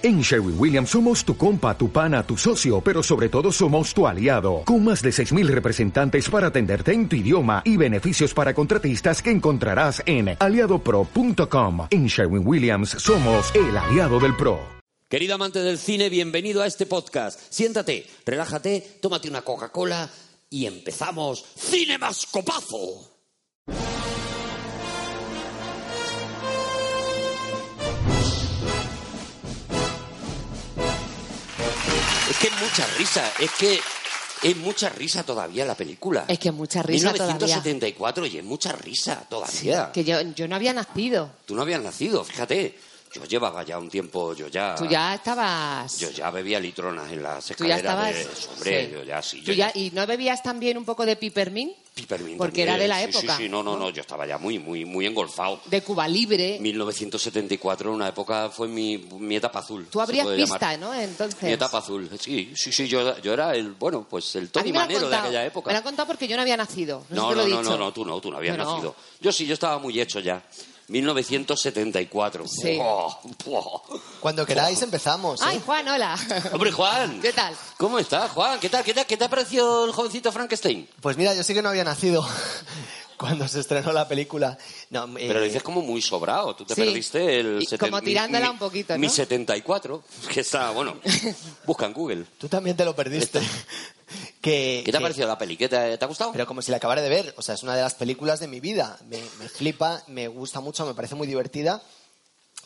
En Sherwin Williams somos tu compa, tu pana, tu socio, pero sobre todo somos tu aliado, con más de 6.000 representantes para atenderte en tu idioma y beneficios para contratistas que encontrarás en aliadopro.com. En Sherwin Williams somos el aliado del PRO. Querido amante del cine, bienvenido a este podcast. Siéntate, relájate, tómate una Coca-Cola y empezamos Cine Es que es mucha risa, es que es mucha risa todavía la película. Es que es mucha risa 1974 y es mucha risa todavía. Que yo, yo no había nacido. Tú no habías nacido, fíjate. Yo llevaba ya un tiempo, yo ya... Tú ya estabas... Yo ya bebía litronas en las Tú ya escaleras estabas... de... Hombre, sí. yo ya sí. ¿Tú Yo ya- ¿Y no bebías también un poco de pipermint? Pipermint Porque también, era de la sí, época, Sí, sí, no, no, no, yo estaba ya muy, muy, muy engolfado. De Cuba Libre. 1974, una época, fue mi, mi etapa azul. Tú puede pista, llamar. ¿no? Entonces... Mi etapa azul, sí, sí, sí, yo, yo era el, bueno, pues el Tony Manero de aquella época. Me lo han contado porque yo no había nacido. No, No, no, no, no, tú no, tú no habías nacido. Yo sí, yo estaba muy hecho ya. 1974. Sí. Oh, oh. Cuando queráis empezamos. ¿eh? Ay, Juan, hola. Hombre, Juan. ¿Qué tal? ¿Cómo estás, Juan? ¿Qué tal? ¿Qué tal? ¿Qué te ha parecido el jovencito Frankenstein? Pues mira, yo sí que no había nacido cuando se estrenó la película. No, eh, Pero lo dices como muy sobrado. Tú te Sí. perdiste el... Y como tirándola mi- un poquito, ¿no? Mi 74, que está, bueno, busca en Google. Tú también te lo perdiste. que, ¿Qué te ha parecido la peli? ¿Qué te, te ha gustado? Pero como si la acabara de ver. O sea, es una de las películas de mi vida. Me, me flipa, me gusta mucho, me parece muy divertida.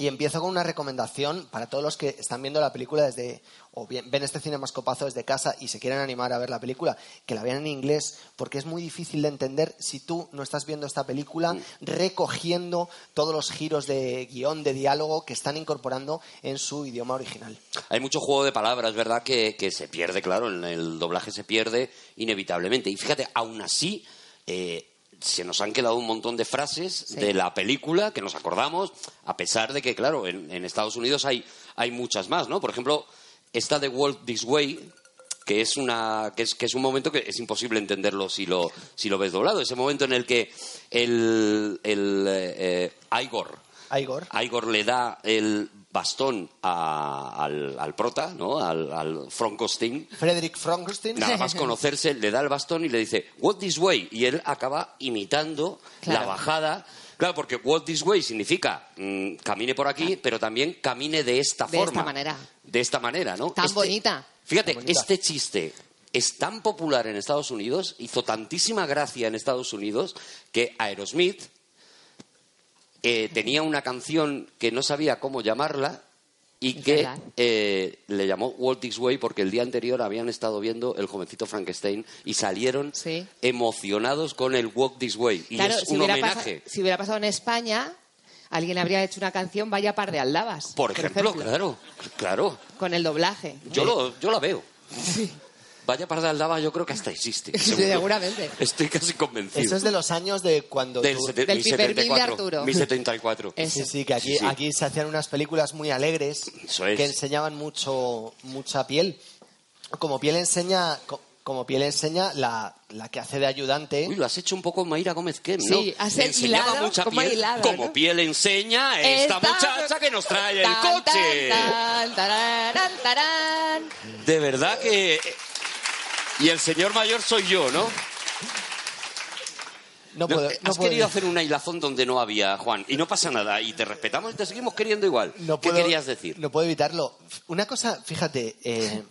Y empiezo con una recomendación para todos los que están viendo la película desde, o bien ven este cine mascopazo desde casa y se quieren animar a ver la película, que la vean en inglés, porque es muy difícil de entender si tú no estás viendo esta película recogiendo todos los giros de guion, de diálogo que están incorporando en su idioma original. Hay mucho juego de palabras, ¿verdad? Que, que se pierde, claro, en el doblaje se pierde inevitablemente. Y fíjate, aún así, eh, se nos han quedado un montón de frases de la película que nos acordamos, a pesar de que, claro, en, en Estados Unidos hay, hay muchas más, ¿no? Por ejemplo, esta de Walt This Way, que es una que es, que es un momento que es imposible entenderlo si lo si lo ves doblado ese momento en el que el, el eh, eh, Igor Igor. Igor le da el bastón a- al, al prota, ¿no? Al, al Frankenstein. Frederick Frankenstein. Nada más conocerse, le da el bastón y le dice, Walk this way. Y él acaba imitando la bajada. Claro, porque walk this way significa mm, camine por aquí, pero también camine de esta De forma. esta manera. De esta manera, ¿no? Tan bonita. Fíjate, Tan bonita. este chiste es tan popular en Estados Unidos, hizo tantísima gracia en Estados Unidos, que Aerosmith eh, tenía una canción que no sabía cómo llamarla y que eh, le llamó Walt This Way porque el día anterior habían estado viendo el jovencito Frankenstein y salieron Sí. emocionados con el Walk This Way. Y Claro, es si un homenaje. si hubiera pasado en España, alguien habría hecho una canción Vaya par de aldabas. Por ejemplo, claro, claro. Con el doblaje. Yo, lo, yo la veo. Vaya par de aldaba, yo creo que hasta existe. Sí, seguramente. Estoy casi convencido. Eso es de los años de cuando... Del, tú- Del mi Pipermint de 74. Arturo. Mi 74. Eso. Sí, sí, que aquí, Sí, sí. aquí se hacían unas películas muy alegres Eso es. que enseñaban mucho mucha piel. Como piel enseña, co- como piel enseña la, la que hace de ayudante. Uy, lo has hecho un poco Mayra Gómez Kem, ¿no? Sí, has Enseñaba hilado, mucha como piel. hilado, como ¿no? piel enseña esta, muchacha que nos trae el coche. tan, tan. De verdad que... Y el señor mayor soy yo, ¿no? No puedo, Has no puedo- querido hacer una hilazón donde no había, Juan, y no pasa nada, y te respetamos y te seguimos queriendo igual. no ¿Qué puedo- querías decir? No puedo evitarlo. Una cosa, fíjate, eh,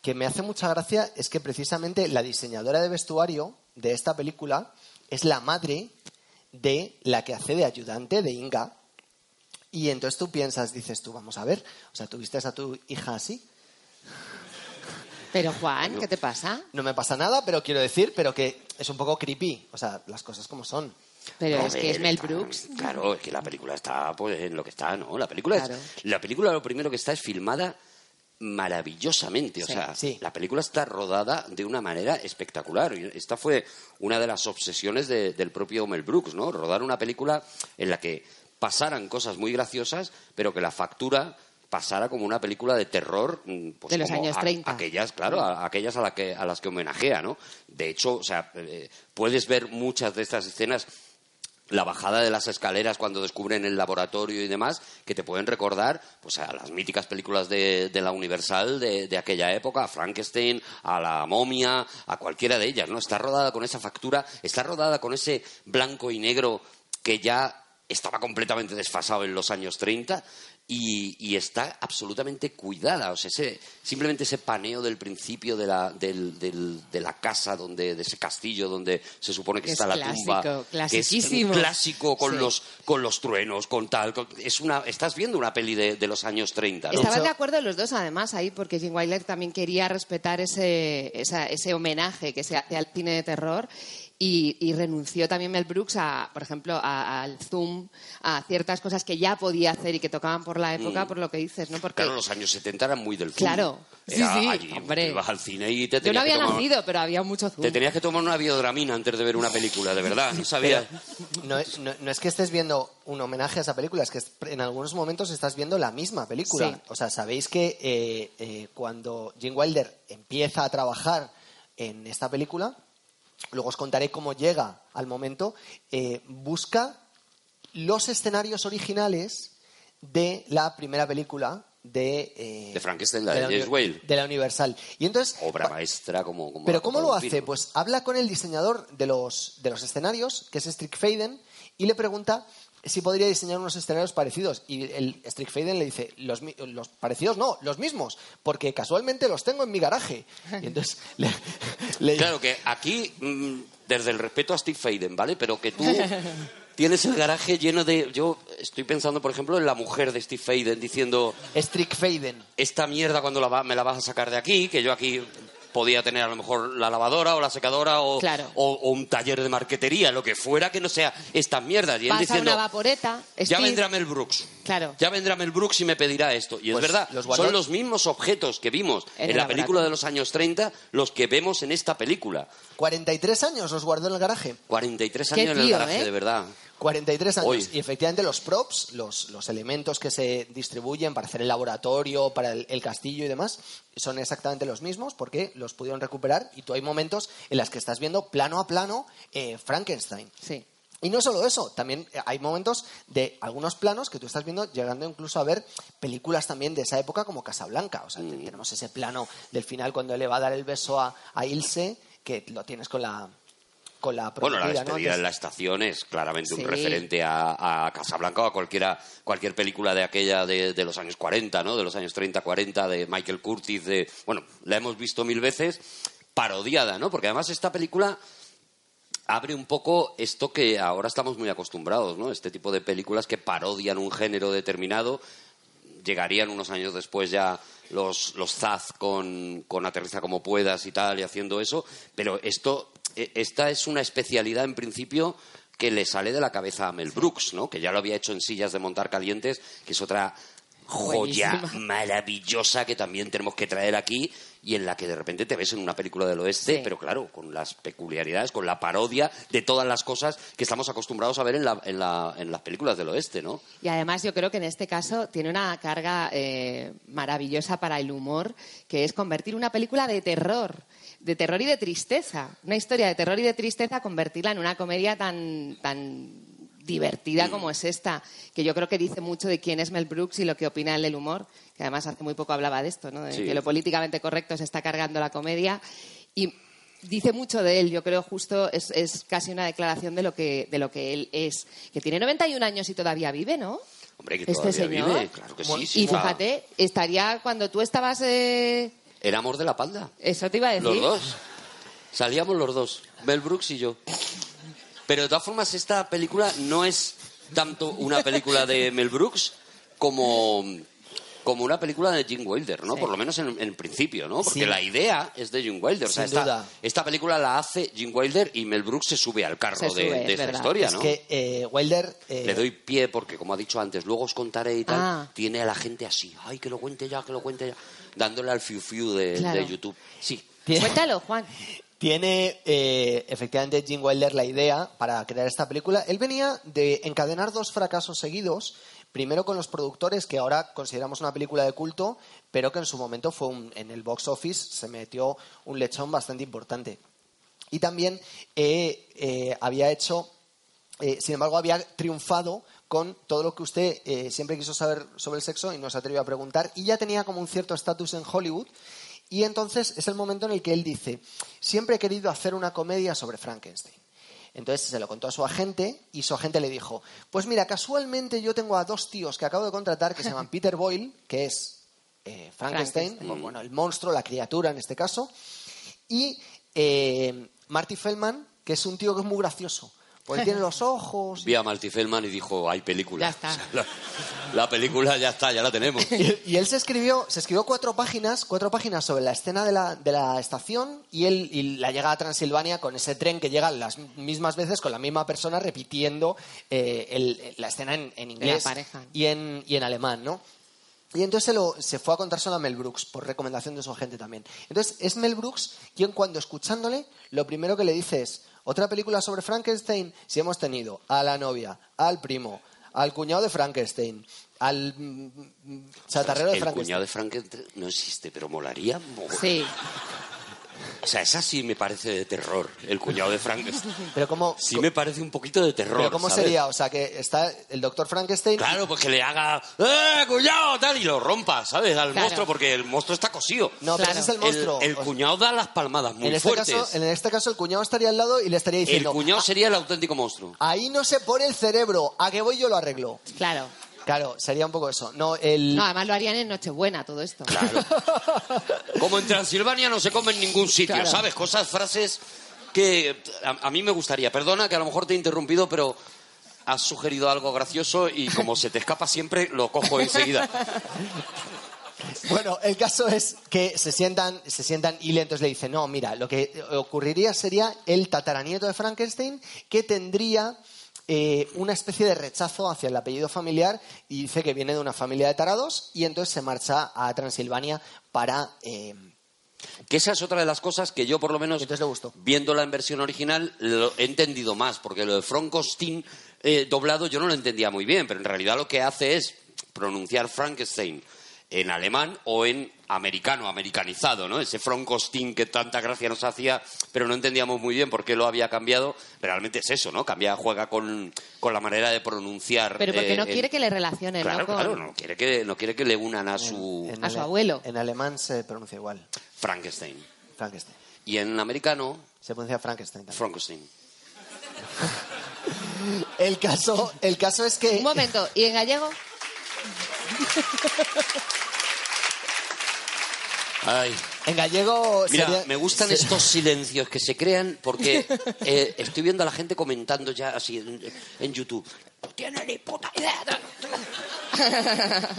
que me hace mucha gracia es que precisamente la diseñadora de vestuario de esta película es la madre de la que hace de ayudante de Inga. Y entonces tú piensas, dices tú, vamos a ver, o sea, ¿tuviste a tu hija así? Pero Juan, ¿qué te pasa? No me pasa nada, pero quiero decir, pero que es un poco creepy. O sea, las cosas como son. Pero es que es ver, Mel está- Brooks. Claro, es que la película está pues, en lo que está, ¿no? La película, Claro. es, la película lo primero que está es filmada maravillosamente. O Sí, sea, sí. la película está rodada de una manera espectacular. Esta fue una de las obsesiones de- del propio Mel Brooks, ¿no? Rodar una película en la que pasaran cosas muy graciosas, pero que la factura pasara como una película de terror mm, pues De los como años a- 30. aquellas claro a- aquellas a, la que, a las que homenajea no de hecho o sea eh, puedes ver muchas de estas escenas la bajada de las escaleras cuando descubren el laboratorio y demás, que te pueden recordar pues a las míticas películas de, de la Universal de, de, aquella época, a Frankenstein, a la momia, a cualquiera de ellas, ¿no? Está rodada con esa factura, está rodada con ese blanco y negro que ya estaba completamente desfasado en los años 30 y, está absolutamente cuidada. O sea, ese, simplemente ese paneo del principio de la, del, del, de la casa, donde, de ese castillo donde se supone que, está la tumba. Que es clásico con, los, con los truenos, con tal. es una, estás viendo una peli de, de los años 30. ¿no? Estaban de acuerdo los dos, además, ahí, porque Jim Wilder también quería respetar ese, ese homenaje que se hace al cine de terror y, renunció también Mel Brooks a, por ejemplo, al zoom, a ciertas cosas que ya podía hacer y que tocaban por la época, mm. por lo que dices, ¿no? Porque... Claro, los años 70 eran muy del zoom. Claro, sí, sí, hombre. Ibas al cine y te Yo no había tomar... nacido, pero había mucho zoom. Te tenías que tomar una biodramina antes de ver una película, de verdad, no sabía. No, no, es que estés viendo un homenaje a esa película, es que en algunos momentos estás viendo la misma película. O sea, sabéis que eh, eh, cuando Jim Wilder empieza a trabajar en esta película luego os contaré cómo llega al momento, eh, busca los escenarios originales de la primera película de, eh, de Frankenstein, de, la, Whale. de la Universal. Y entonces, Obra maestra como... pero ¿cómo lo hace? Pues habla con el diseñador de los, de los escenarios, que es Faden, y le pregunta si podría diseñar unos escenarios parecidos. Y el Faden le dice, los, los, parecidos no, los mismos, porque casualmente los tengo en mi garaje. Y entonces le, Claro que aquí, mm, desde el respeto a Steve Faden, ¿vale? Pero que tú tienes el garaje lleno de... Yo estoy pensando, por ejemplo, en la mujer de Steve Faden diciendo... Faden. Esta mierda cuando la me la vas a sacar de aquí, que yo aquí podía tener a lo mejor la lavadora o la secadora o, o, un taller de marquetería, lo que fuera que no sea estas mierdas. Y él diciendo, una vaporeta. Ya vendrá Mel Brooks. Claro. Ya vendrá Mel Brooks y me pedirá esto. Y es pues verdad, son los mismos objetos que vimos en, la película de los años 30 los que vemos en esta película. 43 años los guardó en el garaje. 43 años en el garaje, ¿eh? de verdad. 43 años. Y efectivamente los props, los, los, elementos que se distribuyen para hacer el laboratorio, para el, castillo y demás, son exactamente los mismos porque los pudieron recuperar y tú hay momentos en los que estás viendo plano a plano eh, Frankenstein. Sí. Y no solo eso, también hay momentos de algunos planos que tú estás viendo, llegando incluso a ver películas también de esa época como Casablanca. O sea, mm. tenemos ese plano del final cuando le va a dar el beso a, a Ilse, que lo tienes con la, bueno, la despedida en la estación es claramente un referente a, a, Casablanca o a cualquiera, cualquier película de aquella de, de, los años 40, ¿no? De los años 30, 40, de Michael Curtis, de... Bueno, la hemos visto mil veces parodiada, ¿no? Porque además esta película abre un poco esto que ahora estamos muy acostumbrados, ¿no? Este tipo de películas que parodian un género determinado llegarían unos años después ya los, los Zaz con, con Aterriza como puedas y tal, y haciendo eso, pero esto esta es una especialidad en principio que le sale de la cabeza a Mel Brooks, ¿no? Que ya lo había hecho en sillas de montar calientes, que es otra joya maravillosa que también tenemos que traer aquí y en la que de repente te ves en una película del oeste, pero claro, con las peculiaridades, con la parodia de todas las cosas que estamos acostumbrados a ver en, la, en, la, en las películas del oeste, ¿no? Y además yo creo que en este caso tiene una carga eh, maravillosa para el humor, que es convertir una película de terror de terror y de tristeza. Una historia de terror y de tristeza, convertirla en una comedia tan, tan divertida como es esta, que yo creo que dice mucho de quién es Mel Brooks y lo que opina él del humor, que además hace muy poco hablaba de esto, ¿no? de que lo políticamente correcto se está cargando la comedia. Y dice mucho de él, yo creo justo es, es, casi una declaración de lo, que, de lo que él es, que tiene 91 años y todavía vive, ¿no? Hombre, que este todavía vive, claro que sí. y fíjate, estaría cuando tú estabas eh, Éramos de la panda. Eso te iba a decir. Los dos. Salíamos los dos, Mel Brooks y yo. Pero de todas formas, esta película no es tanto una película de Mel Brooks como, como una película de Jim Wilder, ¿no? Por lo menos en, el principio, ¿no? Porque la idea es de Jim Wilder. O sea, esta, esta, película la hace Jim Wilder y Mel Brooks se sube al carro de, esta historia, ¿no? Es que eh, Wilder... Eh, Le doy pie porque, como ha dicho antes, luego os contaré y tal, ah. tiene a la gente así. Ay, que lo cuente ya, que lo cuente ya dándole al fiu fiu de, YouTube. Sí. Cuéntalo, Juan. Tiene eh, efectivamente Jim Wilder la idea para crear esta película. Él venía de encadenar dos fracasos seguidos. Primero con los productores, que ahora consideramos una película de culto, pero que en su momento fue en el box office se metió un lechón bastante importante. Y también eh, eh, había hecho eh, sin embargo, había triunfado con todo lo que usted eh, siempre quiso saber sobre el sexo y no se atrevió a preguntar, y ya tenía como un cierto estatus en Hollywood. Y entonces es el momento en el que él dice, siempre he querido hacer una comedia sobre Frankenstein. Entonces se lo contó a su agente y su agente le dijo, pues mira, casualmente yo tengo a dos tíos que acabo de contratar que se llaman Peter Boyle, que es eh, Frankenstein, Frankenstein. bueno, el monstruo, la criatura en este caso, y eh, Marty Feldman, que es un tío que es muy gracioso, porque tiene los ojos... Vi a Marty Feldman y dijo, hay película. Ya está. O sea, la, la película ya está, ya la tenemos. Y, y él se escribió, se escribió cuatro páginas, cuatro páginas sobre la escena de la, de la estación y él y la llegada a Transilvania con ese tren que llega las mismas veces con la misma persona repitiendo eh, el- la escena en, en inglés y en, y en alemán, ¿no? Y entonces se, lo, se fue a contárselo a Mel Brooks, por recomendación de su agente también. Entonces es Mel Brooks quien cuando escuchándole, lo primero que le dice es, otra película sobre Frankenstein, si hemos tenido a la novia, al primo, al cuñado de Frankenstein, al mm, mm, chatarrero de el Frankenstein. cuñado de Frankenstein no existe, pero molaría. mo- Sí. O sea, esa sí me parece de terror. El cuñado de Frankenstein. Pero cómo, Sí me parece un poquito de terror. pero cómo ¿sabes? sería, o sea, que está el doctor Frankenstein Claro, pues que le haga ¡Eh, cuñado! tal y lo rompa, ¿sabes? Al Claro. monstruo, porque el monstruo está cosido. No, pero Claro. ese es el monstruo. El, el cuñado da las palmadas muy en, este fuertes. caso, en este caso, el cuñado estaría al lado y le estaría el diciendo, cuñado sería el auténtico monstruo. ahí no se pone el cerebro, a que voy yo lo arreglo. Claro. Claro, sería un poco eso. No, el... No, además lo harían en Nochebuena todo esto. Claro. Como en Transilvania no se come en ningún sitio, Claro. ¿sabes? Cosas, frases que a, a mí me gustaría. Perdona que a lo mejor te he interrumpido, pero has sugerido algo gracioso y como se te escapa siempre, lo cojo enseguida. Bueno, el caso es que se sientan, se sientan y le- entonces le dice, no, mira, lo que ocurriría sería el tataranieto de Frankenstein que tendría eh, una especie de rechazo hacia el apellido familiar y dice que viene de una familia de tarados y entonces se marcha a Transilvania para... eh, Que esa es otra de las cosas que yo, por lo menos, entonces le gustó. viéndola en versión original, lo he entendido más, porque lo de Frankenstein eh, doblado yo no lo entendía muy bien, pero en realidad lo que hace es pronunciar Frankenstein en alemán o en americano, americanizado, ¿no? Ese Frankenstein que tanta gracia nos hacía, pero no entendíamos muy bien por qué lo había cambiado. Realmente es eso, ¿no? Cambia, juega con, con la manera de pronunciar. Pero porque eh, no el- quiere que le relacionen, Claro, ¿no? Con- claro, no quiere, que, no quiere que le unan a su en A su abuelo. En alemán se pronuncia igual, Frankenstein. Frankenstein. Y en americano, Se pronuncia Frankenstein también. Frankenstein. El caso, el caso es que... Un momento, ¿y en gallego? Ay. En gallego Mira, sería- me gustan estos silencios que se crean porque eh, estoy viendo a la gente comentando ya así en, en YouTube. No tiene ni puta idea.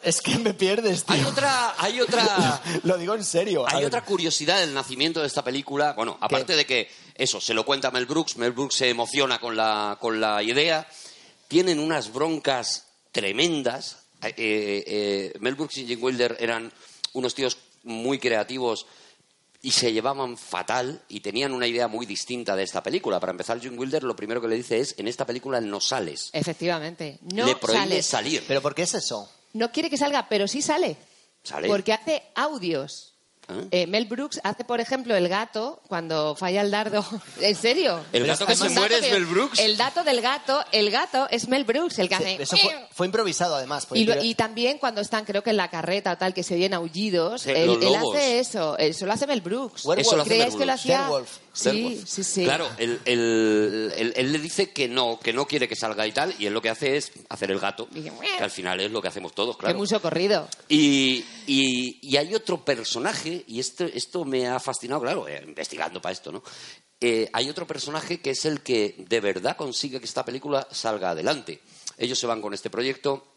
Es que me pierdes, tío. Hay otra, hay otra, Lo digo en serio. Hay otra curiosidad del nacimiento de esta película. Bueno, aparte de que eso se lo cuenta Mel Brooks, Mel Brooks se emociona con la, con la idea. Tienen unas broncas tremendas. Eh, eh, Mel Brooks y Jim Wilder eran unos tíos muy creativos y se llevaban fatal y tenían una idea muy distinta de esta película. Para empezar, Jim Wilder lo primero que le dice es, en esta película no sales. Efectivamente. No le prohíbe salir. ¿Pero por qué es eso? No quiere que salga, pero sí sale. ¿Sale? Porque hace audios. ¿Ah? Eh, Mel Brooks hace, por ejemplo, el gato cuando falla el dardo. ¿En serio? ¿El gato que se muere dato es Mel Brooks? El dato del gato, el gato es Mel Brooks, el que hace... Eso fue, fue improvisado, además. porque Y, lo- y también cuando están, creo que en la carreta o tal, que se oyen aullidos, Sí, él, hace eso, eso lo hace Mel Brooks. Werewolf. Eso lo hace ¿Creéis Mel que lo hacía? Werewolf. Sí, sí, sí. Claro, él, él- él- él le dice que no, que no quiere que salga y tal, y él lo que hace es hacer el gato, que al final es lo que hacemos todos, Qué claro. mucho corrido. Y, y- y hay otro personaje, y esto, esto me ha fascinado, claro, eh, investigando para esto, ¿no? Eh, hay otro personaje que es el que de verdad consigue que esta película salga adelante. Ellos se van con este proyecto,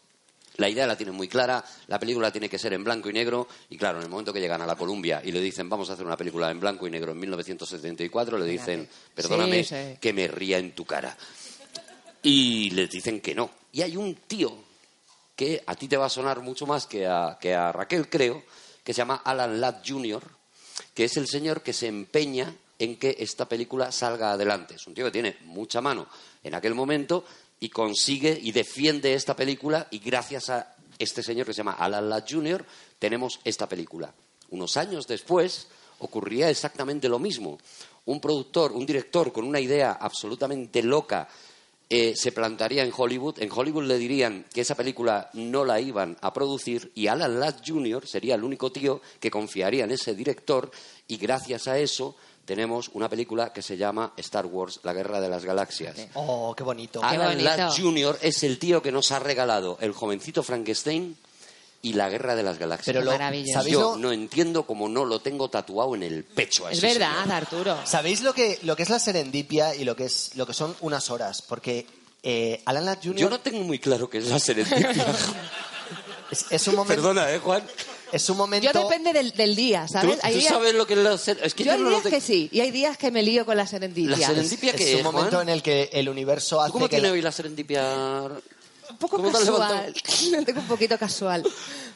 la idea la tienen muy clara, la película tiene que ser en blanco y negro, y claro, en el momento que llegan a la Columbia y le dicen vamos a hacer una película en blanco y negro en 1974, le dicen, perdóname, Sí, sí. que me ría en tu cara. Y les dicen que no. Y hay un tío que a ti te va a sonar mucho más que a, que a Raquel, creo, que se llama Alan Ladd Jr., que es el señor que se empeña en que esta película salga adelante. Es un tío que tiene mucha mano en aquel momento y consigue y defiende esta película y gracias a este señor que se llama Alan Ladd Jr. tenemos esta película. Unos años después ocurría exactamente lo mismo. un productor, un director con una idea absolutamente loca eh, se plantaría en Hollywood, en Hollywood le dirían que esa película no la iban a producir y Alan Ladd Jr. sería el único tío que confiaría en ese director y gracias a eso tenemos una película que se llama Star Wars, La Guerra de las Galaxias. Oh, qué bonito. Alan bonito. Ladd Jr. es el tío que nos ha regalado el jovencito Frankenstein y La Guerra de las Galaxias. Pero lo, Maravilloso. ¿sabéis, Yo lo, no entiendo cómo no lo tengo tatuado en el pecho. a Es ese verdad, señor. Arturo. ¿sabéis lo, que, lo que es la serendipia y lo que, es, lo que son unas horas? Porque eh, Alan Ladd Jr. Yo no tengo muy claro qué es la serendipia. es, es un momento, Perdona, ¿eh, Juan? Es un momento Yo depende del, del día, ¿Tú, ¿sabes? tú Hay días- sabes lo que es la serendipia? Es que yo yo, hay no lo días tengo. que sí, y hay días que me lío con la serendipia. La serendipia es que un es, momento Juan? en el que el universo ¿Tú hace cómo que tiene la- hoy la serendipia? Un poco ¿Cómo te casual. levantado? Tengo un poquito casual.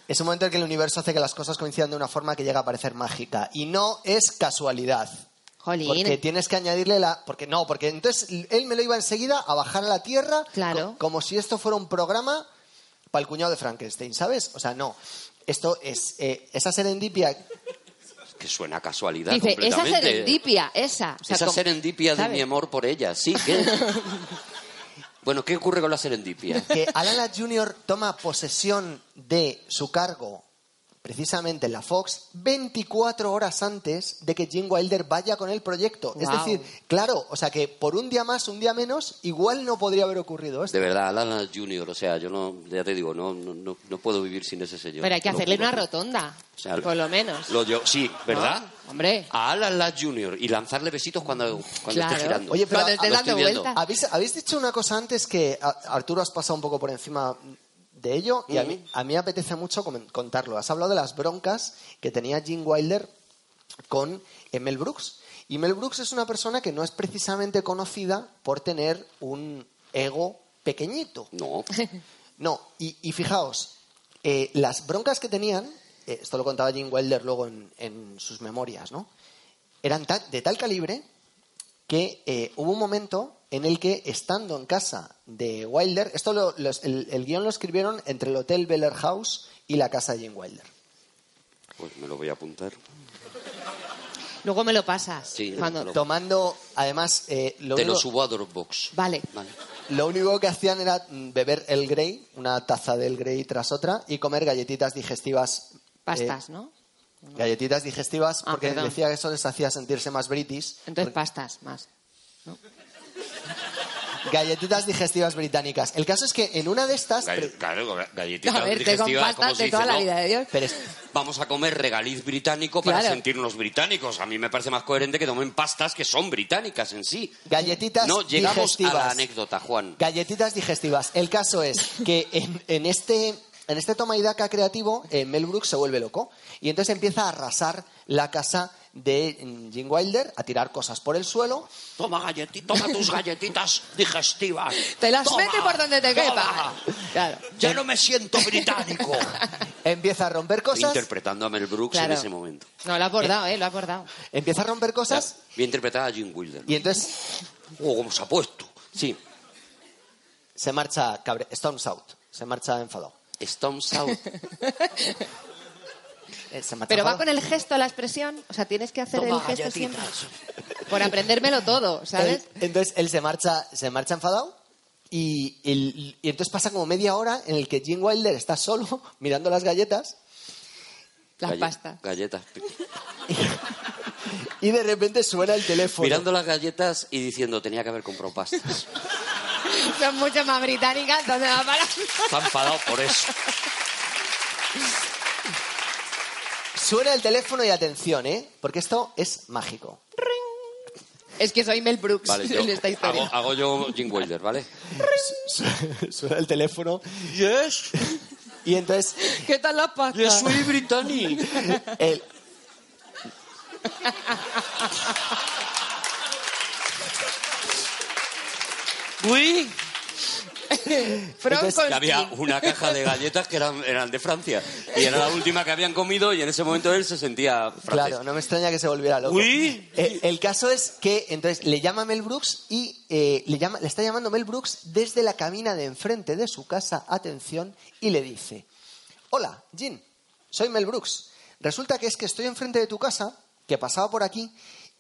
es un momento en que el universo hace que las cosas coincidan de una forma que llega a parecer mágica y no es casualidad. Jolín. Porque tienes que añadirle la. Porque no, porque entonces él me lo iba enseguida a bajar a la tierra. Claro. co- como si esto fuera un programa para el cuñado de Frankenstein, ¿sabes? O sea, no. Esto es. eh, esa serendipia. Que suena a casualidad Dice, esa completamente. serendipia, esa. O sea, Esa como- serendipia de mi amor por ella, sí. ¿qué? bueno, ¿qué ocurre con la serendipia? Que Alan Jr. toma posesión de su cargo precisamente en la Fox 24 horas antes de que Jim Wilder vaya con el proyecto. Es decir, claro, o sea que por un día más, un día menos, igual no podría haber ocurrido esto. De verdad, Alan Junior, o sea, yo no, ya te digo, no, no, no, puedo vivir sin ese señor. Pero hay que hacerle una rotonda, O sea, por lo menos. Lo yo, sí, ¿verdad? ¿No? Hombre. A Alan Ladd Jr. y lanzarle besitos cuando, cuando Claro. esté girando. Oye, pero Cuando lo dando vueltas. ¿Habéis, habéis dicho una cosa antes que a- Arturo has pasado un poco por encima de ello y a, mí, a mí me apetece mucho contarlo. Has hablado de las broncas que tenía Gene Wilder con Mel Brooks. Y Mel Brooks es una persona que no es precisamente conocida por tener un ego pequeñito. No. No, y, y fijaos, eh, las broncas que tenían, eh, esto lo contaba Gene Wilder luego en, en sus memorias, ¿no? Eran ta- de tal calibre que eh, hubo un momento en el que, estando en casa de Wilder, esto lo- los- el, el guion lo escribieron entre el Hotel Bel Air House y la casa de Gene Wilder. Pues me lo voy a apuntar. Luego me lo pasas. Sí, cuando... lo- Tomando, además, eh, lo, Te único, lo subo a Dropbox. Vale. Vale. lo único que hacían era beber el Grey, una taza del Grey tras otra, y comer galletitas digestivas. eh, Pastas, ¿no? Galletitas digestivas, Ah, porque perdón. decía que eso les hacía sentirse más british. Entonces pastas más. Galletitas digestivas británicas. El caso es que en una de estas... Gall- Claro, galletitas A ver, te con digestivas, pastas como se de toda dice, la ¿no? vida de Dios. pero es- Vamos a comer regaliz británico para Claro. sentirnos británicos. A mí me parece más coherente que tomen pastas que son británicas en sí. Galletitas No, llegamos a digestivas. la anécdota, Juan. Galletitas digestivas. El caso es que en, en este, en este toma y daca creativo, eh, Mel Brooks se vuelve loco. Y entonces empieza a arrasar la casa de mm, Gene Wilder, a tirar cosas por el suelo. Toma, galleti- toma tus galletitas digestivas. Te las Toma, mete por donde te quepa. Claro. Ya no me siento británico. Empieza a romper cosas. Interpretando a Mel Brooks Claro. en ese momento. No, lo ha abordado, ¿eh? Lo ha abordado. Empieza a romper cosas. Voy a interpretar a Jim Wilder. Y entonces Oh, cómo se ha puesto. Sí. se marcha cabre, Storms out. Se marcha enfadado. Storms out. Eh, Pero va con el gesto, la expresión. O sea, tienes que hacer Toma el gesto siempre. Por aprendérmelo todo, ¿sabes? Él- entonces él se marcha, se marcha enfadado y, y entonces pasa como media hora en el que Gene Wilder está solo mirando las galletas Las Galle- pastas. Galletas. y de repente suena el teléfono. Mirando las galletas y diciendo, tenía que haber comprado pastas. Son mucho más británicas, ¿dónde va a parar? Está enfadado por eso. Suena el teléfono y atención, ¿eh? Porque esto es mágico. Es que soy Mel Brooks Vale, yo en esta historia. hago, hago yo Jim Wilder, ¿vale? Su- Suena el teléfono Yes, y entonces ¿Qué tal la pasta? yes, soy británico. el, Uy, Franco Entonces, que había una caja de galletas que eran, eran de Francia. Y era la última que habían comido y en ese momento él se sentía francés. Claro, no me extraña que se volviera loco. Uy. Eh, el caso es que entonces le llama Mel Brooks y eh, le, llama, le está llamando Mel Brooks desde la cabina de enfrente de su casa, atención, y le dice, hola, Jean, soy Mel Brooks. Resulta que es que estoy enfrente de tu casa, que pasaba por aquí,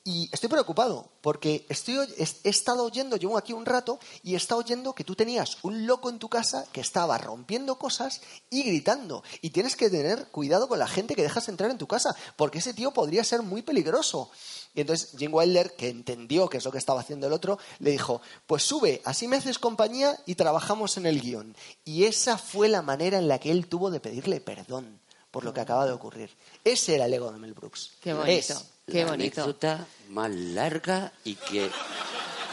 Y estoy preocupado porque estoy, he estado oyendo, llevo aquí un rato, y he estado oyendo que tú tenías un loco en tu casa que estaba rompiendo cosas y gritando. Y tienes que tener cuidado con la gente que dejas entrar en tu casa, porque ese tío podría ser muy peligroso. Y entonces Jim Wilder, que entendió que es lo que estaba haciendo el otro, le dijo, pues sube, así me haces compañía y trabajamos en el guion. Y esa fue la manera en la que él tuvo de pedirle perdón por lo que acaba de ocurrir. Ese era el ego de Mel Brooks. Qué bonito. Qué la bonito. anécdota más larga y que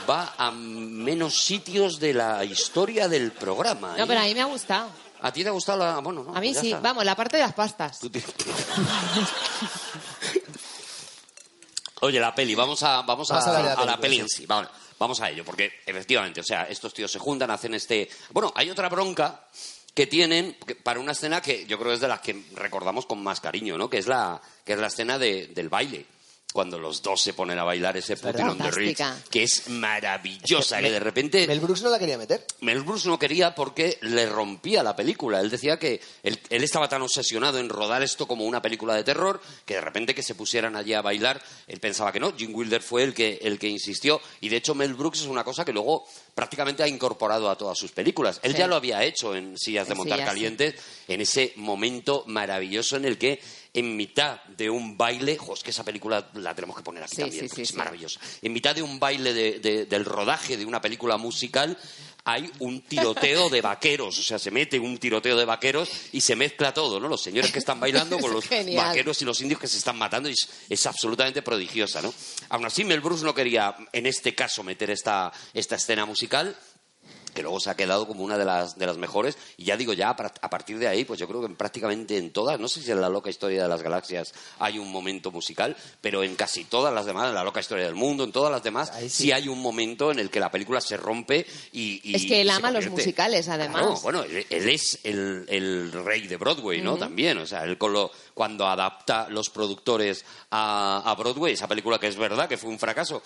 va a menos sitios de la historia del programa. No, ¿eh? pero a mí me ha gustado. ¿A ti te ha gustado la...? Bueno, no, A mí pues sí. está. Vamos, la parte de las pastas. Tú Oye, la peli, vamos a, vamos a, Vamos la a la película, peli en sí. Vamos, vamos a ello, porque efectivamente, o sea, estos tíos se juntan, hacen este... Bueno, hay otra bronca que tienen para una escena que yo creo que es de las que recordamos con más cariño, ¿no? Que es la, que es la escena de- del baile. Cuando los dos se ponen a bailar ese Putin on the Ritz, que es maravillosa, que, de repente... Mel Brooks no la quería meter. Mel Brooks no quería porque le rompía la película. Él decía que él, él estaba tan obsesionado en rodar esto como una película de terror que de repente que se pusieran allí a bailar, él pensaba que no. Jim Wilder fue el que, el que insistió. Y de hecho Mel Brooks es una cosa que luego prácticamente ha incorporado a todas sus películas. Él Sí. ya lo había hecho en Sillas de Montar sí. Calientes, en ese momento maravilloso en el que en mitad de un baile, jo, es que esa película la tenemos que poner aquí Sí, también, sí, porque sí, es maravillosa. En mitad de un baile de- de- del rodaje de una película musical hay un tiroteo de vaqueros, o sea, se mete un tiroteo de vaqueros y se mezcla todo, ¿no? Los señores que están bailando con los Genial. vaqueros y los indios que se están matando y es, es absolutamente prodigiosa, ¿no? Aún así, Mel Brooks no quería, en este caso, meter esta, esta escena musical que luego se ha quedado como una de las, de las mejores. Y ya digo, ya a par- a partir de ahí, pues yo creo que en prácticamente en todas, no sé si en la loca historia de las galaxias hay un momento musical, pero en casi todas las demás, en la loca historia del mundo, en todas las demás, sí. sí. hay un momento en el que la película se rompe y... y- Es que él ama los musicales, además. Bueno, él, él es el, el rey de Broadway, ¿no? También, o sea, él con lo- cuando adapta los productores a, a Broadway, esa película que es verdad que fue un fracaso,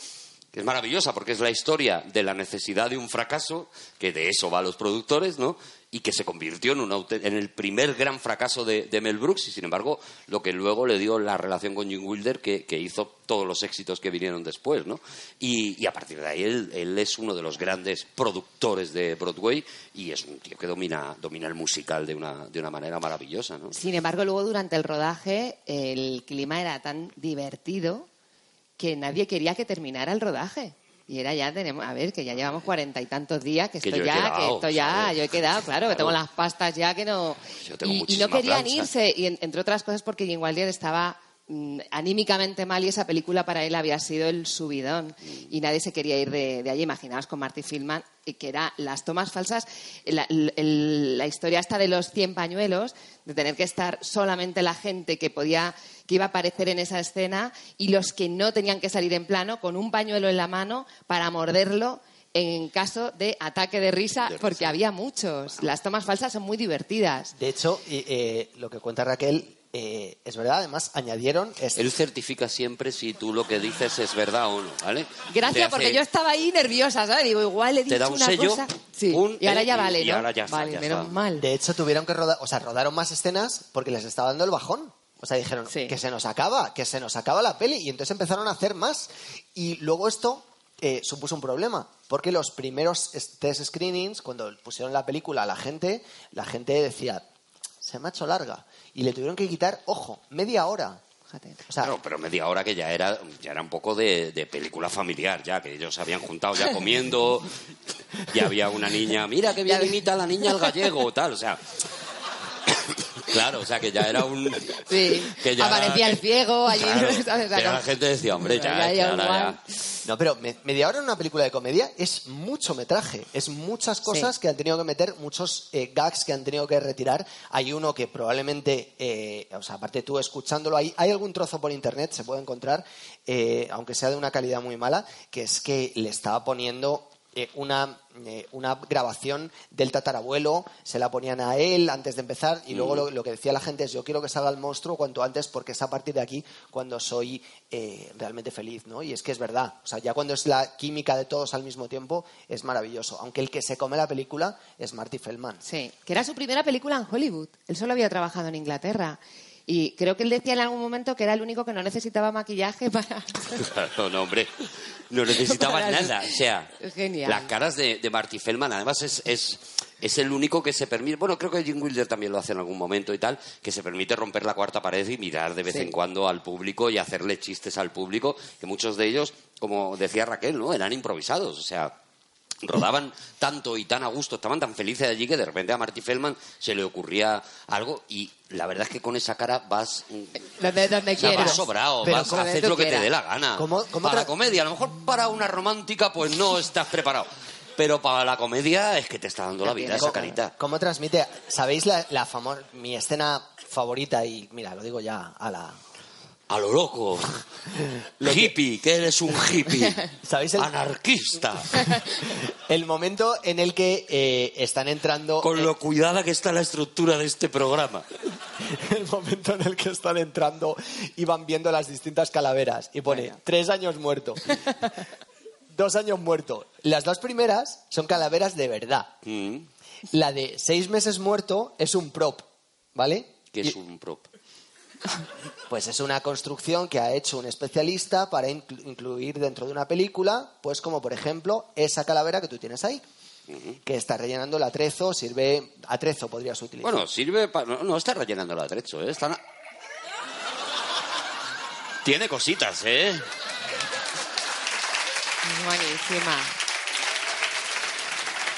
es maravillosa porque es la historia de la necesidad de un fracaso, que de eso va a los productores, ¿no? Y que se convirtió en, un en el primer gran fracaso de, Mel Brooks y, sin embargo, lo que luego le dio la relación con Jim Wilder, que, que hizo todos los éxitos que vinieron después, ¿no? Y, y a partir de ahí él, él es uno de los grandes productores de Broadway y es un tío que domina, domina el musical de una, de una manera maravillosa, ¿no? Sin embargo, luego durante el rodaje el clima era tan divertido que nadie quería que terminara el rodaje. Y era ya, tenemos, a ver, que ya llevamos cuarenta y tantos días, que Que esto ya, que esto ya, ¿sabes? yo he quedado, claro, que tengo las pastas ya que no... Yo tengo y, y no querían plancha. irse, y en- entre otras cosas porque Jim Wilder estaba anímicamente mal y esa película para él había sido el subidón y nadie se quería ir de, de allí. Imaginaos con Marty Filman, y que era las tomas falsas, la, historia esta de los 100 pañuelos, de tener que estar solamente la gente que podía que iba a aparecer en esa escena y los que no tenían que salir en plano con un pañuelo en la mano para morderlo en caso de ataque de risa, porque había muchos. Las tomas falsas son muy divertidas. De hecho, eh, lo que cuenta Raquel eh, es verdad. Además, añadieron... es- Él certifica siempre si tú lo que dices es verdad o no, ¿vale? Gracias, hace- porque yo estaba ahí nerviosa, ¿sabes? Digo, igual he dicho Te da un una sello, cosa. Sí, un- y ahora ya y- vale, y ¿no? ahora ya está, vale, ya menos está. mal. De hecho, tuvieron que rodar, o sea, rodaron más escenas porque les estaba dando el bajón. O sea, dijeron Sí. que se nos acaba, que se nos acaba la peli. Y entonces empezaron a hacer más. Y luego esto eh, supuso un problema. Porque los primeros es- test screenings, cuando pusieron la película a la gente, la gente decía, se me ha hecho larga. Y le tuvieron que quitar, ojo, media hora. Fíjate. O sea, Claro, pero media hora que ya era, ya era un poco de, de película familiar, ya que ellos se habían juntado ya comiendo, ya había una niña, mira que bien imita a la niña el gallego, tal, o sea. Claro, o sea que ya era un. Sí, que ya aparecía era- el ciego allí, Claro, ¿sabes? O sea, pero no- la gente decía, hombre, ya, Ya, ya, ahora igual. ya- No, pero me- media hora en una película de comedia es mucho metraje, es muchas cosas Sí. que han tenido que meter, muchos eh, gags que han tenido que retirar. Hay uno que probablemente, eh, o sea, aparte tú escuchándolo, hay, hay algún trozo por internet, se puede encontrar, eh, aunque sea de una calidad muy mala, que es que le estaba poniendo eh, una, eh, una grabación del tatarabuelo, se la ponían a él antes de empezar y luego lo, lo que decía la gente es yo quiero que salga el monstruo cuanto antes porque es a partir de aquí cuando soy eh, realmente feliz, ¿no? Y es que es verdad, o sea, ya cuando es la química de todos al mismo tiempo es maravilloso, aunque el que se come la película es Marty Feldman. Sí, que era su primera película en Hollywood. Él solo había trabajado en Inglaterra. Y creo que él decía en algún momento que era el único que no necesitaba maquillaje para... Claro, no, hombre. No necesitaba Para- nada. O sea, genial. las caras de, de Marty Feldman, además, es, es, es el único que se permite. Bueno, creo que Jim Wilder también lo hace en algún momento y tal, que se permite romper la cuarta pared y mirar de vez Sí. en cuando al público y hacerle chistes al público, que muchos de ellos, como decía Raquel, ¿no? Eran improvisados. O sea, rodaban tanto y tan a gusto, estaban tan felices allí que de repente a Marty Feldman se le ocurría algo y la verdad es que con esa cara vas Donde, donde o sea, quieras. vas sobrado, Pero vas a hacer lo que te dé la gana. ¿Cómo- cómo para la comedia, a lo mejor para una romántica, pues no estás preparado. Pero para la comedia es que te está dando la vida esa ¿Cómo- carita. ¿Cómo transmite? ¿Sabéis la, la famo- mi escena favorita? Y mira, lo digo ya a la... A lo loco. hippie, que eres un hippie. ¿Sabéis el- Anarquista. El momento en el que eh, están entrando... Con lo cuidada que está la estructura de este programa. el momento en el que están entrando y van viendo las distintas calaveras. Y pone, tres años muerto. dos años muerto. Las dos primeras son calaveras de verdad. Mm, La de seis meses muerto es un prop, ¿vale? que Y- es un prop. Pues es una construcción que ha hecho un especialista para inclu- incluir dentro de una película, pues como por ejemplo esa calavera que tú tienes ahí, que está rellenando el atrezo, sirve atrezo podrías utilizar. Bueno, sirve para... No, no está rellenando el atrecho, ¿eh? Está... na- Tiene cositas, ¿eh? Buenísima.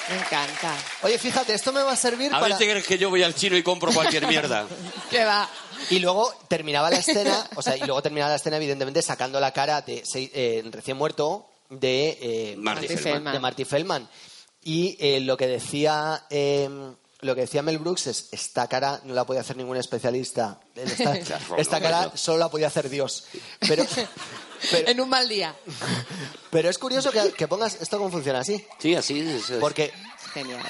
Me encanta. Oye, fíjate, esto me va a servir A para... ver, ¿te crees que yo voy al chino y compro cualquier mierda? ¿Qué va? Y luego terminaba la escena, o sea, y luego terminaba la escena, evidentemente, sacando la cara de eh, recién muerto de, eh, Marty Marty Feldman. Feldman. de Marty Feldman. Y eh, lo que decía eh, lo que decía Mel Brooks es esta cara no la podía hacer ningún especialista. Esta, esta cara solo la podía hacer Dios. Pero, pero, En un mal día. pero es curioso que, que pongas esto cómo funciona así. Sí, así es. es- Porque Genial.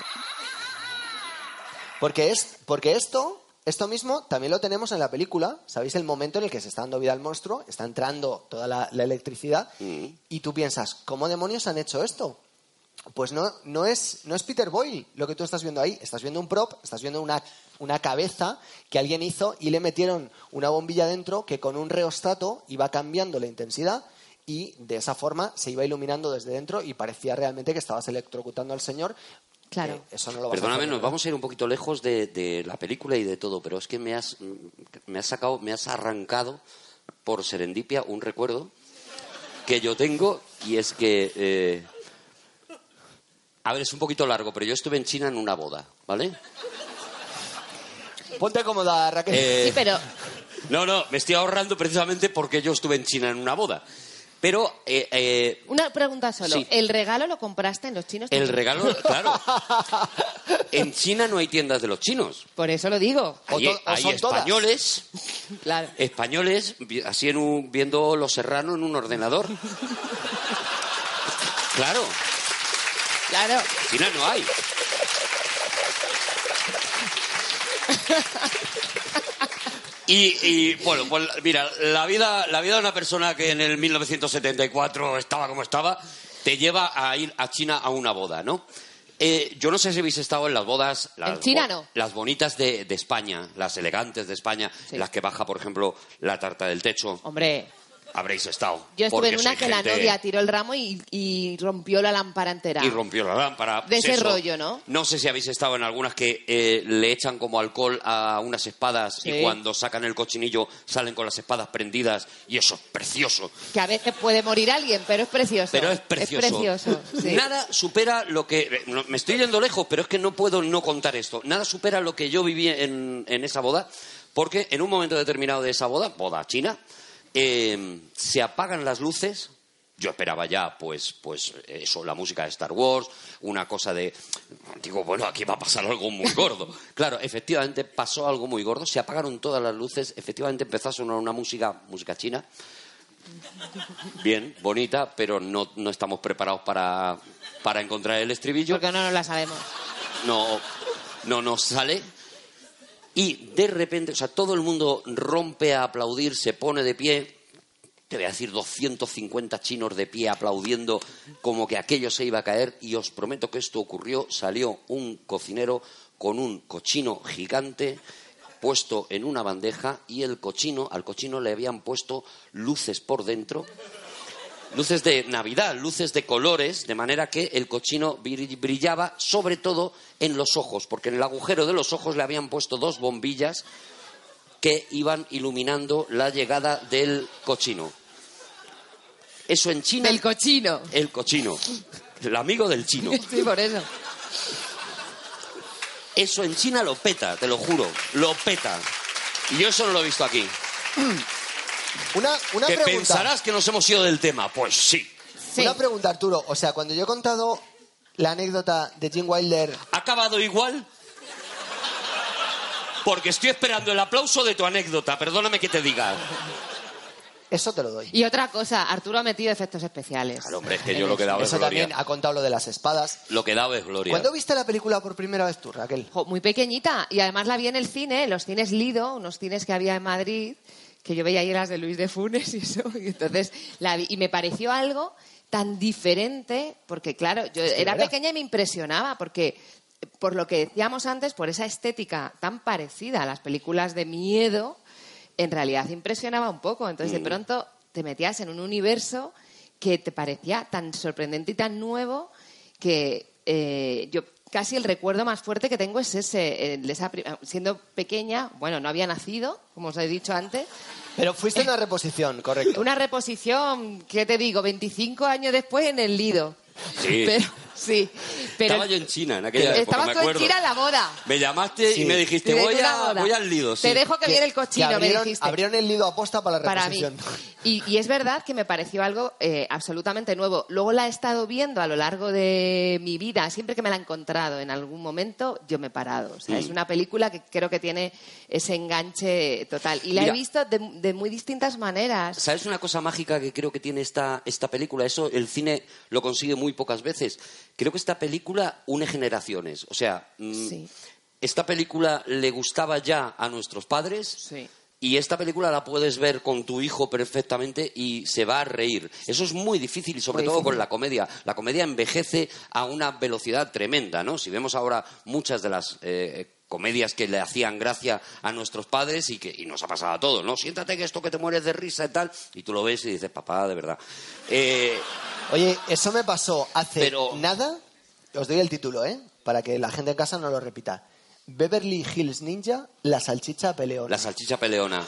Porque, es, porque esto, esto mismo también lo tenemos en la película. ¿Sabéis el momento en el que se está dando vida al monstruo? Está entrando toda la, la electricidad. Mm. Y tú piensas, ¿cómo demonios han hecho esto? Pues no, no, es, no es Peter Boyle lo que tú estás viendo ahí. Estás viendo un prop, estás viendo una, una cabeza que alguien hizo y le metieron una bombilla dentro que con un reostato iba cambiando la intensidad y de esa forma se iba iluminando desde dentro y parecía realmente que estabas electrocutando al señor. Claro. Eh, eso no lo vas a Perdóname, nos vamos a ir un poquito lejos de, de la película y de todo, pero es que me has, me has sacado, me has arrancado por serendipia un recuerdo que yo tengo y es que, eh, a ver, es un poquito largo, pero yo estuve en China en una boda, ¿vale? Ponte cómoda, Raquel. Eh, Sí, pero No, no, me estoy ahorrando precisamente porque yo estuve en China en una boda. Pero eh, eh, una pregunta solo. Sí. ¿El regalo lo compraste en los chinos? el regalo, claro. En China no hay tiendas de los chinos. Por eso lo digo. Hay, to- o hay son todas. españoles, Claro. españoles, así en un- viendo Los Serrano en un ordenador. Claro, Claro. China no hay. Y, y, bueno, pues mira, la vida, la vida de una persona que en el 1974 estaba como estaba, te lleva a ir a China a una boda, ¿no? Eh, yo no sé si habéis estado en las bodas. Las En China no. Las bonitas de, de España, las elegantes de España, Sí. las que baja, por ejemplo, la tarta del techo. Hombre, Habréis estado. yo estuve en una que la novia tiró el ramo y, y rompió la lámpara entera. y rompió la lámpara. De ese Eso. rollo, ¿no? No sé si habéis estado en algunas que eh, le echan como alcohol a unas espadas Sí. y cuando sacan el cochinillo salen con las espadas prendidas y eso es precioso. Que a veces puede morir alguien, pero es precioso. Pero es precioso. Es precioso, sí. Nada supera lo que... eh, Me estoy yendo lejos, pero es que no puedo no contar esto. Nada supera lo que yo viví en, en esa boda, porque en un momento determinado de esa boda, boda china, eh, se apagan las luces. Yo esperaba ya, pues, pues eso, la música de Star Wars, una cosa de, digo, bueno, aquí va a pasar algo muy gordo. Claro, efectivamente pasó algo muy gordo. Se apagaron todas las luces. Efectivamente empezó a sonar una música, música china, bien, bonita, pero no, no estamos preparados para, para encontrar el estribillo. Porque no nos la sabemos. No, no nos sale. Y de repente, o sea, todo el mundo rompe a aplaudir, se pone de pie. Te voy a decir 250 chinos de pie aplaudiendo como que aquello se iba a caer. Y os prometo que esto ocurrió. Salió un cocinero con un cochino gigante puesto en una bandeja y el cochino, al cochino le habían puesto luces por dentro, luces de Navidad, luces de colores, de manera que el cochino brillaba sobre todo en los ojos, porque en el agujero de los ojos le habían puesto dos bombillas que iban iluminando la llegada del cochino. Eso en China. El cochino. El cochino. El amigo del chino. Sí, por eso. Eso en China lo peta, te lo juro. Lo peta. Y yo eso no lo he visto aquí. Una, una que pregunta. pensarás que nos hemos ido del tema. Pues sí. Sí. Una pregunta, Arturo. O sea, cuando yo he contado la anécdota de Jim Wilder, ¿Ha acabado igual? Porque estoy esperando el aplauso de tu anécdota. Perdóname que te diga. eso te lo doy. Y otra cosa, Arturo ha metido efectos especiales. Claro, hombre, es que yo lo que he dado es Eso también gloria. ha contado lo de las espadas. Lo que he dado es gloria. ¿Cuándo viste la película por primera vez tú, Raquel? Jo, muy pequeñita. Y además la vi en el cine, en los cines Lido, unos cines que había en Madrid, que yo veía ahí las de Luis de Funes y eso. Y entonces la vi. Y me pareció algo tan diferente, porque claro, yo era pequeña y me impresionaba, porque por lo que decíamos antes, por esa estética tan parecida a las películas de miedo, en realidad impresionaba un poco. Entonces de pronto te metías en un universo que te parecía tan sorprendente y tan nuevo que eh, yo casi el recuerdo más fuerte que tengo es ese, el de esa pri- siendo pequeña, bueno, no había nacido, como os he dicho antes, Pero fuiste una reposición, correcto. una reposición, ¿qué te digo? 25 años después en el Lido. Sí. Pero, sí. Pero Estaba yo en China en aquella época, estabas me tú en. China en la boda. Me llamaste Sí. y me dijiste, voy, a, voy al Lido. sí. Te dejo que, viene el cochino, que abrieron, me dijiste. abrieron el lido aposta para la para mí. reposición. Y, y es verdad que me pareció algo eh, absolutamente nuevo. Luego la he estado viendo a lo largo de mi vida. Siempre que me la he encontrado en algún momento, yo me he parado. O sea, Mm. es una película que creo que tiene ese enganche total. Y la Mira. he visto de, de muy distintas maneras. ¿Sabes una cosa mágica que creo que tiene esta, esta película? Eso el cine lo consigue muy pocas veces. Creo que esta película une generaciones. O sea, mm, Sí. esta película le gustaba ya a nuestros padres. Sí. Y esta película la puedes ver con tu hijo perfectamente y se va a reír. Eso es muy difícil y sobre Muy todo difícil. con la comedia. La comedia envejece a una velocidad tremenda, ¿no? Si vemos ahora muchas de las eh, comedias que le hacían gracia a nuestros padres y que y nos ha pasado a todos, ¿no? Siéntate que esto que te mueres de risa y tal, y tú lo ves y dices, papá, de verdad. Eh, Oye, eso me pasó hace Pero- nada. Os doy el título, ¿eh? Para que la gente en casa no lo repita. Beverly Hills Ninja, la salchicha peleona. la salchicha peleona.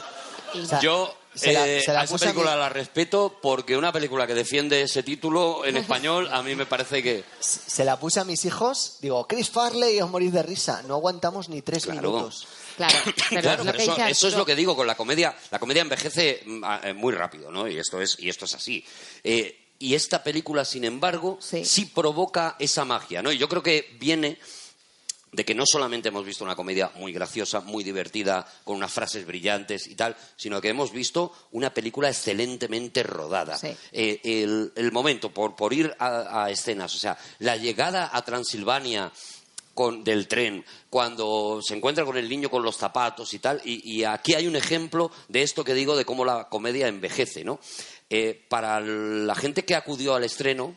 O sea, Yo se la- eh, se la a esa puse a película la respeto porque una película que defiende ese título en español a mí me parece que... se la puse a mis hijos. Digo, Chris Farley, os morís de risa. No aguantamos ni tres Claro. minutos. Claro, pero claro, es lo pero que eso, es lo que digo con la comedia. La comedia envejece mm, eh, muy rápido, ¿no? Y esto es, y esto es así. Eh, y esta película, sin embargo, Sí. sí. provoca esa magia, ¿no? Y yo creo que viene de que no solamente hemos visto una comedia muy graciosa, muy divertida, con unas frases brillantes y tal, sino que hemos visto una película excelentemente rodada. Sí. Eh, el, el momento, por, por ir a, a escenas, o sea, la llegada a Transilvania con, del tren, cuando se encuentra con el niño con los zapatos y tal, y, y aquí hay un ejemplo de esto que digo de cómo la comedia envejece, ¿no? Eh, para la gente que acudió al estreno,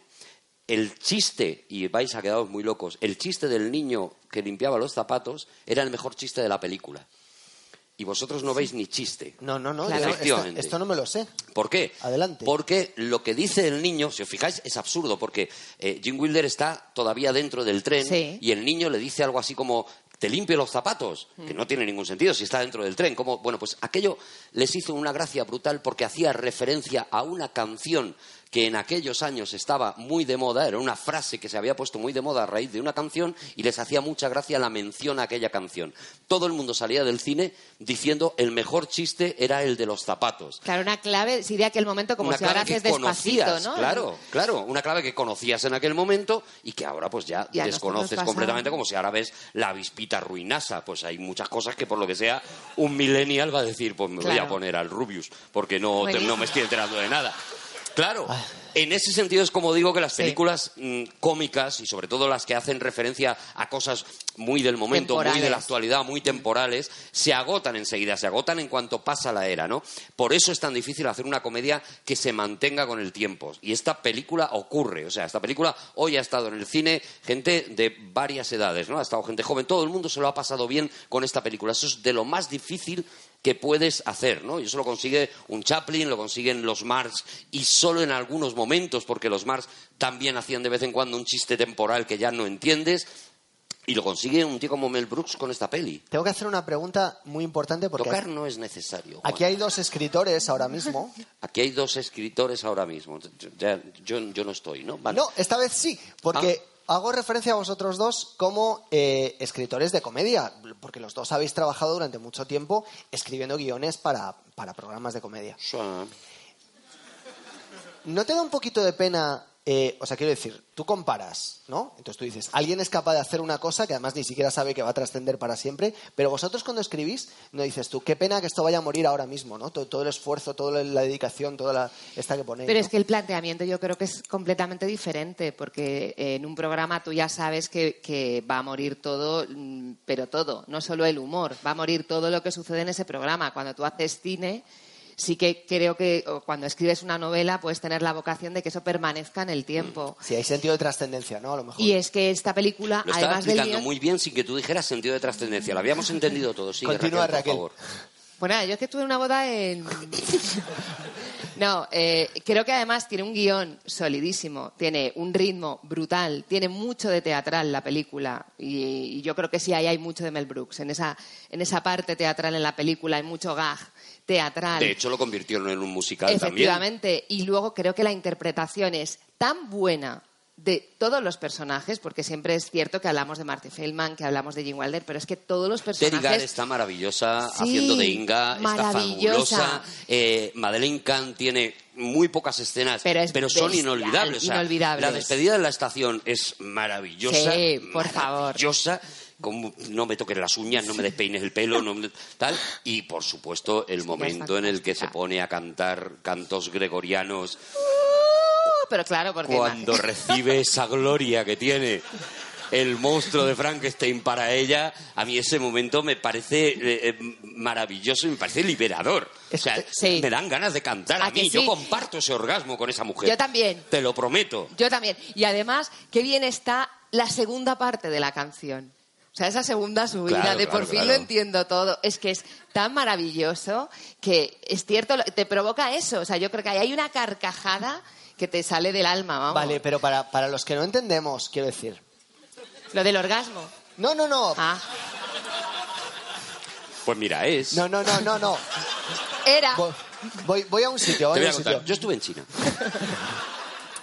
el chiste, y vais a quedaros muy locos, el chiste del niño que limpiaba los zapatos era el mejor chiste de la película. Y vosotros no veis ni chiste. No, no, no. Claro. esto, Efectivamente. esto no me lo sé. ¿Por qué? Adelante. Porque lo que dice el niño, si os fijáis, es absurdo, porque eh, Jim Wilder está todavía dentro del tren Sí. y el niño le dice algo así como te limpio los zapatos, que Mm. no tiene ningún sentido si está dentro del tren. Como, bueno, pues aquello les hizo una gracia brutal porque hacía referencia a una canción que en aquellos años estaba muy de moda, era una frase que se había puesto muy de moda a raíz de una canción y les hacía mucha gracia la mención a aquella canción. Todo el mundo salía del cine diciendo el mejor chiste era el de los zapatos Claro, una clave, sí, de aquel momento, como una si ahora clave que haces despacito, conocías, ¿no? claro, claro, una clave que conocías en aquel momento y que ahora pues ya, desconoces completamente como si ahora ves la avispita ruinosa, pues hay muchas cosas que por lo que sea un millennial va a decir, pues me voy a poner al Rubius porque no, te- no me estoy enterando de nada. Claro, En ese sentido es como digo que las películas mm, cómicas y sobre todo las que hacen referencia a cosas muy del momento, muy de la actualidad, muy temporales, se agotan enseguida, se agotan en cuanto pasa la era, ¿no? Por eso es tan difícil hacer una comedia que se mantenga con el tiempo. Y esta película ocurre, o sea, esta película hoy ha estado en el cine gente de varias edades, ¿no? Ha estado gente joven, todo el mundo se lo ha pasado bien con esta película. Eso es de lo más difícil que puedes hacer, ¿no? Y eso lo consigue un Chaplin, lo consiguen los Marx y solo en algunos momentos, porque los Marx también hacían de vez en cuando un chiste temporal que ya no entiendes, y lo consigue un tío como Mel Brooks con esta peli. Tengo que hacer una pregunta muy importante porque Tocar no es necesario. Juan. aquí hay dos escritores ahora mismo. Aquí hay dos escritores ahora mismo. Ya- yo, yo no estoy, ¿no? Vale. No, esta vez sí, porque Ah. Hago referencia a vosotros dos como eh, escritores de comedia, porque los dos habéis trabajado durante mucho tiempo escribiendo guiones para, para programas de comedia. Sí. ¿No te da un poquito de pena? Eh, o sea, quiero decir, tú comparas, ¿no? Entonces tú dices, alguien es capaz de hacer una cosa que además ni siquiera sabe que va a trascender para siempre, pero vosotros cuando escribís, no dices tú, qué pena que esto vaya a morir ahora mismo, ¿no? Todo, todo el esfuerzo, toda la dedicación, toda la esta que ponéis. Pero ¿no? es que el planteamiento yo creo que es completamente diferente, porque en un programa tú ya sabes que, que va a morir todo, mm, pero todo, no solo el humor, va a morir todo lo que sucede en ese programa. Cuando tú haces cine, sí que creo que cuando escribes una novela puedes tener la vocación de que eso permanezca en el tiempo. Sí, hay sentido de trascendencia, ¿no? A lo mejor. Y es que esta película, Lo estaba además del explicando guión- muy bien sin que tú dijeras sentido de trascendencia. Lo habíamos entendido todo. Sí, Continúa, Raquel, Raquel. por favor. Pues nada, yo es que tuve una boda en... No, eh, creo que además tiene un guion solidísimo, tiene un ritmo brutal, tiene mucho de teatral la película y, y yo creo que sí, ahí hay mucho de Mel Brooks. En esa, en esa parte teatral en la película hay mucho gag teatral. De hecho, lo convirtieron en un musical también. Efectivamente. Y luego creo que la interpretación es tan buena de todos los personajes, porque siempre es cierto que hablamos de Marty Feldman, que hablamos de Jim Wilder, pero es que todos los Terry personajes... Gale está maravillosa Sí, haciendo de Inga, está maravillosa. fabulosa. Eh, Madeleine Kahn tiene muy pocas escenas, Pero es son bestial, inolvidables. O sea, inolvidables. La despedida en la estación es maravillosa. Sí, por favor. No me toques las uñas, no me despeines el pelo, no me- tal. Y por supuesto, el momento en el que se pone a cantar cantos gregorianos Uh, pero claro, porque... cuando recibe esa gloria que tiene el monstruo de Frankenstein para ella, a mí ese momento me parece eh, eh, maravilloso y me parece liberador. O sea, Sí. me dan ganas de cantar a, ¿A que mí. Yo comparto ese orgasmo con esa mujer. Yo también. Te lo prometo. Yo también. Y además, qué bien está la segunda parte de la canción. O sea, esa segunda subida Claro, de claro, por fin claro. lo entiendo todo. Es que es tan maravilloso que es cierto, te provoca eso. O sea, yo creo que ahí hay una carcajada que te sale del alma, vamos. Vale, pero para, para los que no entendemos, quiero decir. Lo del orgasmo. No, no, no. Ah, Pues mira, es. No, no, no, no, no. era. Voy, voy, voy a un sitio, Te voy voy a un contar. sitio. Yo estuve en China.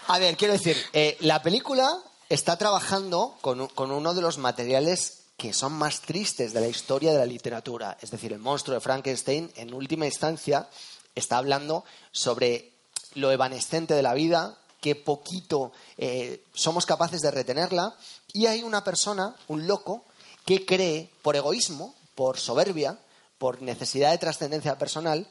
A ver, quiero decir, eh, la película está trabajando con, con uno de los materiales que son más tristes de la historia de la literatura. Es decir, el monstruo de Frankenstein, en última instancia, está hablando sobre lo evanescente de la vida, qué poquito eh, somos capaces de retenerla, y hay una persona, un loco, que cree, por egoísmo, por soberbia, por necesidad de trascendencia personal,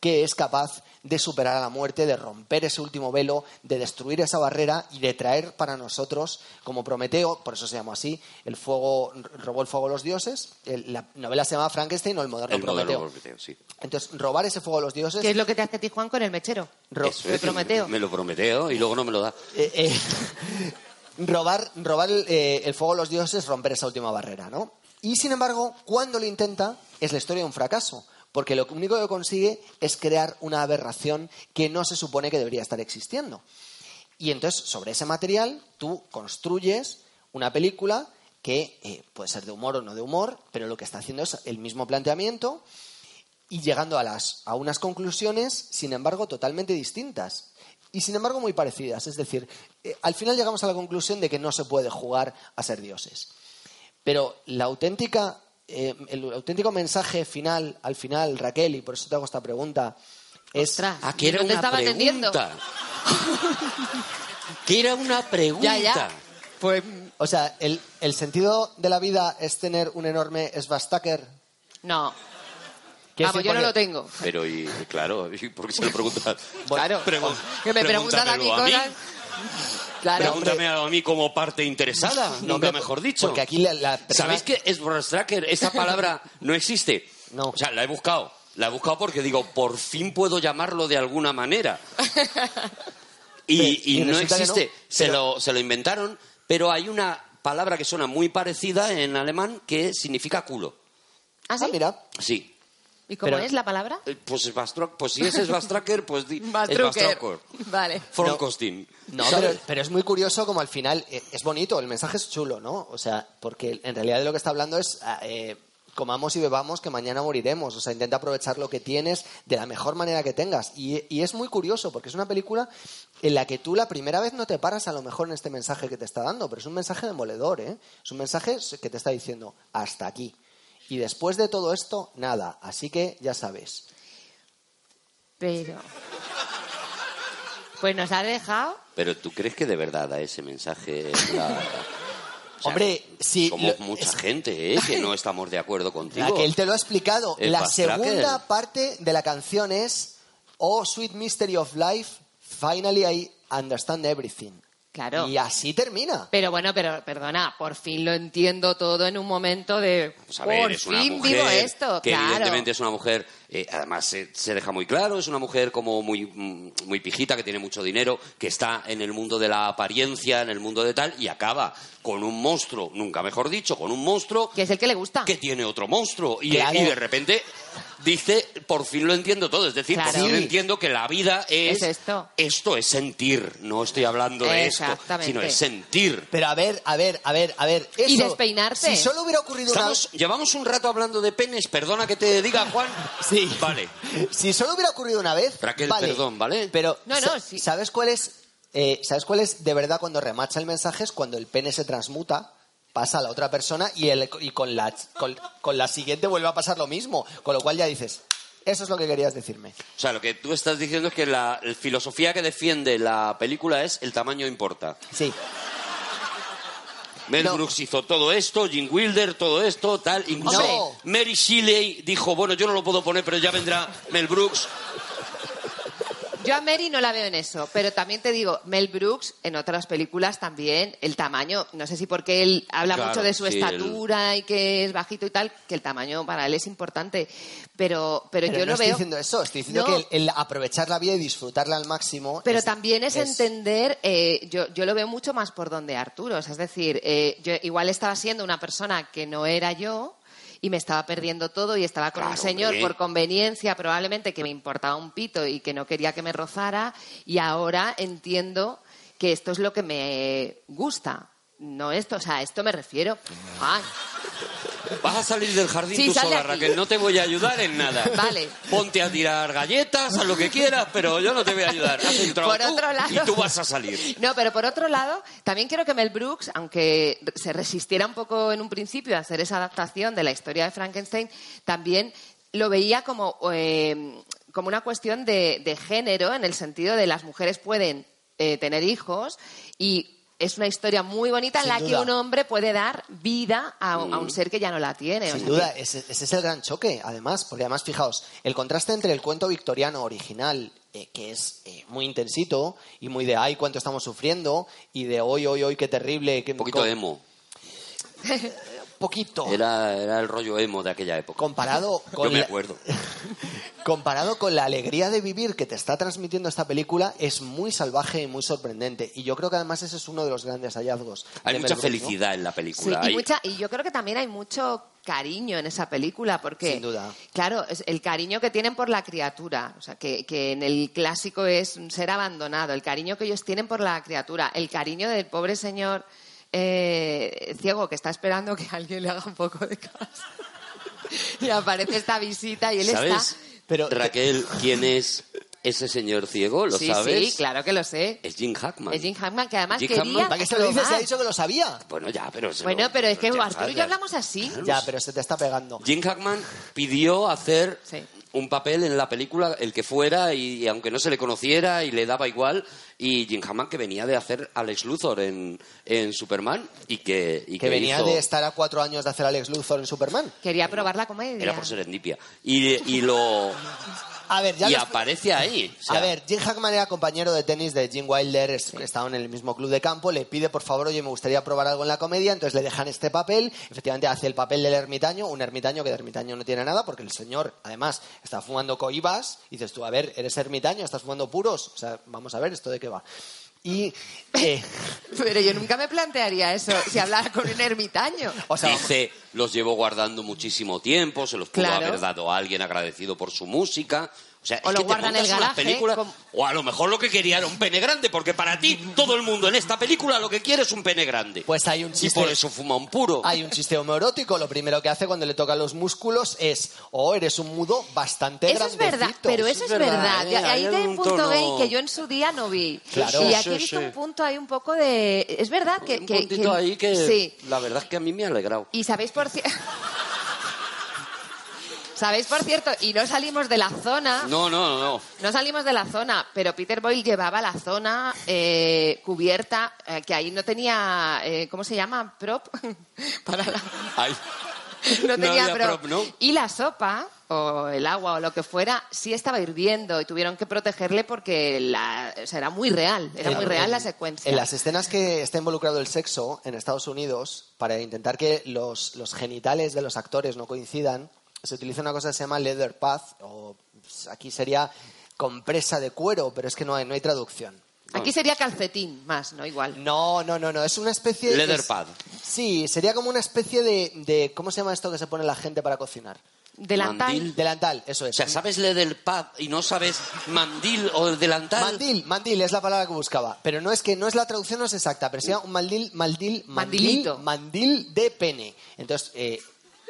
que es capaz de superar a la muerte, de romper ese último velo, de destruir esa barrera y de traer para nosotros, como Prometeo, por eso se llama así, el fuego robó el fuego a los dioses. el- la novela se llama Frankenstein o el moderno El Prometeo. moderno Prometeo, sí. Entonces, robar ese fuego a los dioses. ¿Qué es lo que te hace a ti, Juan, con el mechero? ro- Eso es, Prometeo. Me lo prometeo y luego no me lo da. eh, eh, robar, robar el, eh, el fuego a los dioses, romper esa última barrera, ¿no? Y sin embargo, cuando lo intenta, es la historia de un fracaso, porque lo único que consigue es crear una aberración que no se supone que debería estar existiendo. Y entonces, sobre ese material, tú construyes una película que eh, puede ser de humor o no de humor, pero lo que está haciendo es el mismo planteamiento y llegando a, las, a unas conclusiones, sin embargo, totalmente distintas. Y sin embargo, muy parecidas. Es decir, eh, al final llegamos a la conclusión de que no se puede jugar a ser dioses. Pero la auténtica, eh, el auténtico mensaje final, al final, Raquel, y por eso te hago esta pregunta, es... Ostras. Ah, que era No te una estaba pregunta. que era una pregunta. Ya, ya. Pues O sea, el, el sentido de la vida es tener un enorme svastaker. no. Vamos, decir, yo no lo tengo. Pero, y claro, ¿y ¿por qué se lo preguntas? Claro, Pregun- que me preguntan a mí cosas. Claro, Pregúntame a mí como parte interesada, nunca hombre, mejor dicho. porque aquí la- la persona- ¿Sabéis que es Tracker? Esta palabra no existe. No. O sea, la he buscado. La he buscado porque digo, por fin puedo llamarlo de alguna manera. Y, Sí, y y no que no, existe. se, pero- lo, se lo inventaron, pero hay una palabra que suena muy parecida en alemán que significa culo. ¿Ah, sí? Ah, mira. Sí. ¿Y cómo pero- es la palabra? Eh, Pues, es Bastro- pues si ese es Bastracker, pues di- es. Bastracker. Vale. Frankostin. No, pero, pero es muy curioso como al final eh, es bonito, el mensaje es chulo, ¿no? O sea, porque en realidad de lo que está hablando es ah, eh, comamos y bebamos que mañana moriremos. O sea, intenta aprovechar lo que tienes de la mejor manera que tengas. Y, y es muy curioso porque es una película en la que tú la primera vez no te paras a lo mejor en este mensaje que te está dando, pero es un mensaje demoledor, ¿eh? Es un mensaje que te está diciendo hasta aquí. Y después de todo esto, nada. Así que ya sabes. Pero. Pues nos ha dejado. Pero ¿tú crees que de verdad da ese mensaje? la- o sea, Hombre, sí, Somos lo- mucha es- gente, ¿eh? Que no estamos de acuerdo contigo. La que él te lo ha explicado. El la Fast Tracker. segunda parte de la canción es Oh, Sweet Mystery of Life, Finally I Understand Everything. Claro. Y así termina. Pero bueno, pero perdona, por fin lo entiendo todo en un momento de. Pues a ver, por es una fin mujer vivo esto, que claro. evidentemente es una mujer, eh, además se, se deja muy claro, es una mujer como muy, muy pijita, que tiene mucho dinero, que está en el mundo de la apariencia, en el mundo de tal, y acaba con un monstruo, nunca mejor dicho, con un monstruo Que es el que le gusta. que tiene otro monstruo. Y, Claro. y de repente dice, por fin lo entiendo todo. Es decir, Claro. por fin Sí. entiendo que la vida es... Es esto. Esto es sentir, no estoy hablando de esto, Exactamente. sino es sentir. Pero a ver, a ver, a ver, a ver. Y despeinarse. Si solo hubiera ocurrido una Estamos, llevamos un rato hablando de penes, perdona que te diga, Juan. Sí. Vale. Si solo hubiera ocurrido una vez. Raquel, vale. perdón, ¿vale? Pero, No, no, sí. ¿sabes cuál es? Eh, ¿Sabes cuál es de verdad cuando remacha el mensaje? Es cuando el pene se transmuta, pasa a la otra persona y, el, y con, la, con, con la siguiente vuelve a pasar lo mismo. Con lo cual ya dices, eso es lo que querías decirme. O sea, lo que tú estás diciendo es que la, la filosofía que defiende la película es el tamaño importa. Sí. Mel No. Brooks hizo todo esto, Jim Wilder, todo esto, tal. Incluso No. Mary Shelley dijo, bueno, yo no lo puedo poner, pero ya vendrá Mel Brooks. Yo a Mary no la veo en eso, pero también te digo, Mel Brooks en otras películas también, el tamaño, no sé si porque él habla Claro, mucho de su sí, estatura y que es bajito y tal, que el tamaño para él es importante, pero, pero, Pero yo no lo estoy veo... diciendo eso, estoy diciendo No. que el, el aprovechar la vida y disfrutarla al máximo. Pero es- también es, entender, eh, yo, yo lo veo mucho más por donde Arturo. O sea, es decir, eh, yo igual estaba siendo una persona que no era yo y me estaba perdiendo todo y estaba con un señor hombre. por conveniencia probablemente que me importaba un pito y que no quería que me rozara y ahora entiendo que esto es lo que me gusta. No esto, o sea, a esto me refiero. Ay, Vas a salir del jardín Sí, tú sola, aquí. Raquel. No te voy a ayudar en nada. Vale. Ponte a tirar galletas, a lo que quieras, pero yo no te voy a ayudar. Has entrado Por tú otro lado- y tú vas a salir. No, pero por otro lado, también creo que Mel Brooks, aunque se resistiera un poco en un principio a hacer esa adaptación de la historia de Frankenstein, también lo veía como, eh, como una cuestión de, de género, en el sentido de las mujeres pueden eh, tener hijos y es una historia muy bonita en la que un hombre puede dar vida a, un- a un ser que ya no la tiene. O Sin sea duda, que- ese, ese es el gran choque, además, porque además, fijaos, el contraste entre el cuento victoriano original, eh, que es eh, muy intensito, y muy de ay, cuánto estamos sufriendo, y de hoy, hoy, hoy, qué terrible. Qué, Un poquito con- emo. Poquito. Era, era el rollo emo de aquella época. Comparado con, Yo me la, acuerdo. comparado con la alegría de vivir que te está transmitiendo esta película, es muy salvaje y muy sorprendente. Y yo creo que además ese es uno de los grandes hallazgos. Hay mucha felicidad en la Sí, película. y, Hay- mucha, y yo creo que también hay mucho cariño en esa película, porque, Sin duda. claro, es el cariño que tienen por la criatura, o sea, que, que en el clásico es un ser abandonado, el cariño que ellos tienen por la criatura, el cariño del pobre señor eh, ciego que está esperando que alguien le haga un poco de caso. y aparece esta visita y él ¿Sabes, está... Pero- Raquel, quién es ese señor ciego? ¿Lo sí, sabes? sí, claro que lo sé. Es Jim Hackman. Es Jim Hackman, que además Jim quería Hackman, ¿Para qué se lo dices? Se ha dicho que lo sabía. Bueno, ya, pero... se Bueno, lo- pero es que ya Arturo y yo hablamos así. Ya, pero se te está pegando. Jim Hackman pidió hacer Sí. Un papel en la película, el que fuera, y, y aunque no se le conociera y le daba igual, y Jim Hammond que venía de hacer Alex Luthor en, en Superman y que, y Que venía hizo- de estar a cuatro años de hacer Alex Luthor en Superman. Quería probar la comedia. Era por serendipia. Y, y lo... A ver, ya y aparece ahí. o sea, a ver, Jim Hackman era compañero de tenis de Jim Wilder, es- estaban en el mismo club de campo, le pide por favor, oye, me gustaría probar algo en la comedia, entonces le dejan este papel, efectivamente hace el papel del ermitaño, un ermitaño que de ermitaño no tiene nada, porque el señor, además, está fumando coibas, y dices tú, a ver, eres ermitaño, estás fumando puros, o sea, vamos a ver, ¿esto de qué va? Y, eh, Pero yo nunca me plantearía eso si hablara con un ermitaño. o sea, Dice, los llevo guardando muchísimo tiempo, se los pudo Claro. haber dado a alguien agradecido por su música. O sea, O es lo que te guarda en el montas una garaje, película, como- O a lo mejor lo que quería era un pene grande, porque para ti todo el mundo en esta película lo que quiere es un pene grande. Pues hay un Y chiste- por eso fuma un puro. Hay un chiste homoerótico, lo primero que hace cuando le tocan los músculos es, oh, eres un mudo bastante Eso es verdad, grandecito". pero eso es verdad. ¿eh? Ahí Hay hay un un punto tono- gay que yo en su día no vi. Claro. Y aquí he sí, visto sí. un punto ahí un poco de... Es verdad que... un que- puntito que- ahí que Sí. la verdad es que a mí me ha alegrado. Y sabéis por cierto... ¿Sabéis por cierto? Y no salimos de la zona... No, no, no. No salimos de la zona, pero Peter Boyle llevaba la zona eh, cubierta, eh, que ahí no tenía, eh, ¿cómo se llama? Prop. Para la- Ay, No tenía prop. prop, ¿no? Y la sopa, o el agua, o lo que fuera, sí estaba hirviendo y tuvieron que protegerle porque la, o sea, era muy real, era muy real la en- secuencia. En las escenas que está involucrado el sexo en Estados Unidos, para intentar que los, los genitales de los actores no coincidan, se utiliza una cosa que se llama leather path, o pues, aquí sería compresa de cuero, pero es que no hay, no hay traducción. Aquí sería calcetín más, ¿no? Igual. No, no, no, no, es una especie... Leather es- pad. Sí, sería como una especie de, de... ¿Cómo se llama esto que se pone la gente para cocinar? Delantal. Mandil. Delantal, eso O es. sea, ¿sabes le del pad y no sabes mandil o delantal? Mandil, mandil es la palabra que buscaba. Pero no es que no es la traducción, no es exacta, pero sería un mandil, mandil, mandil, Mandilito. mandil de pene. Entonces, eh,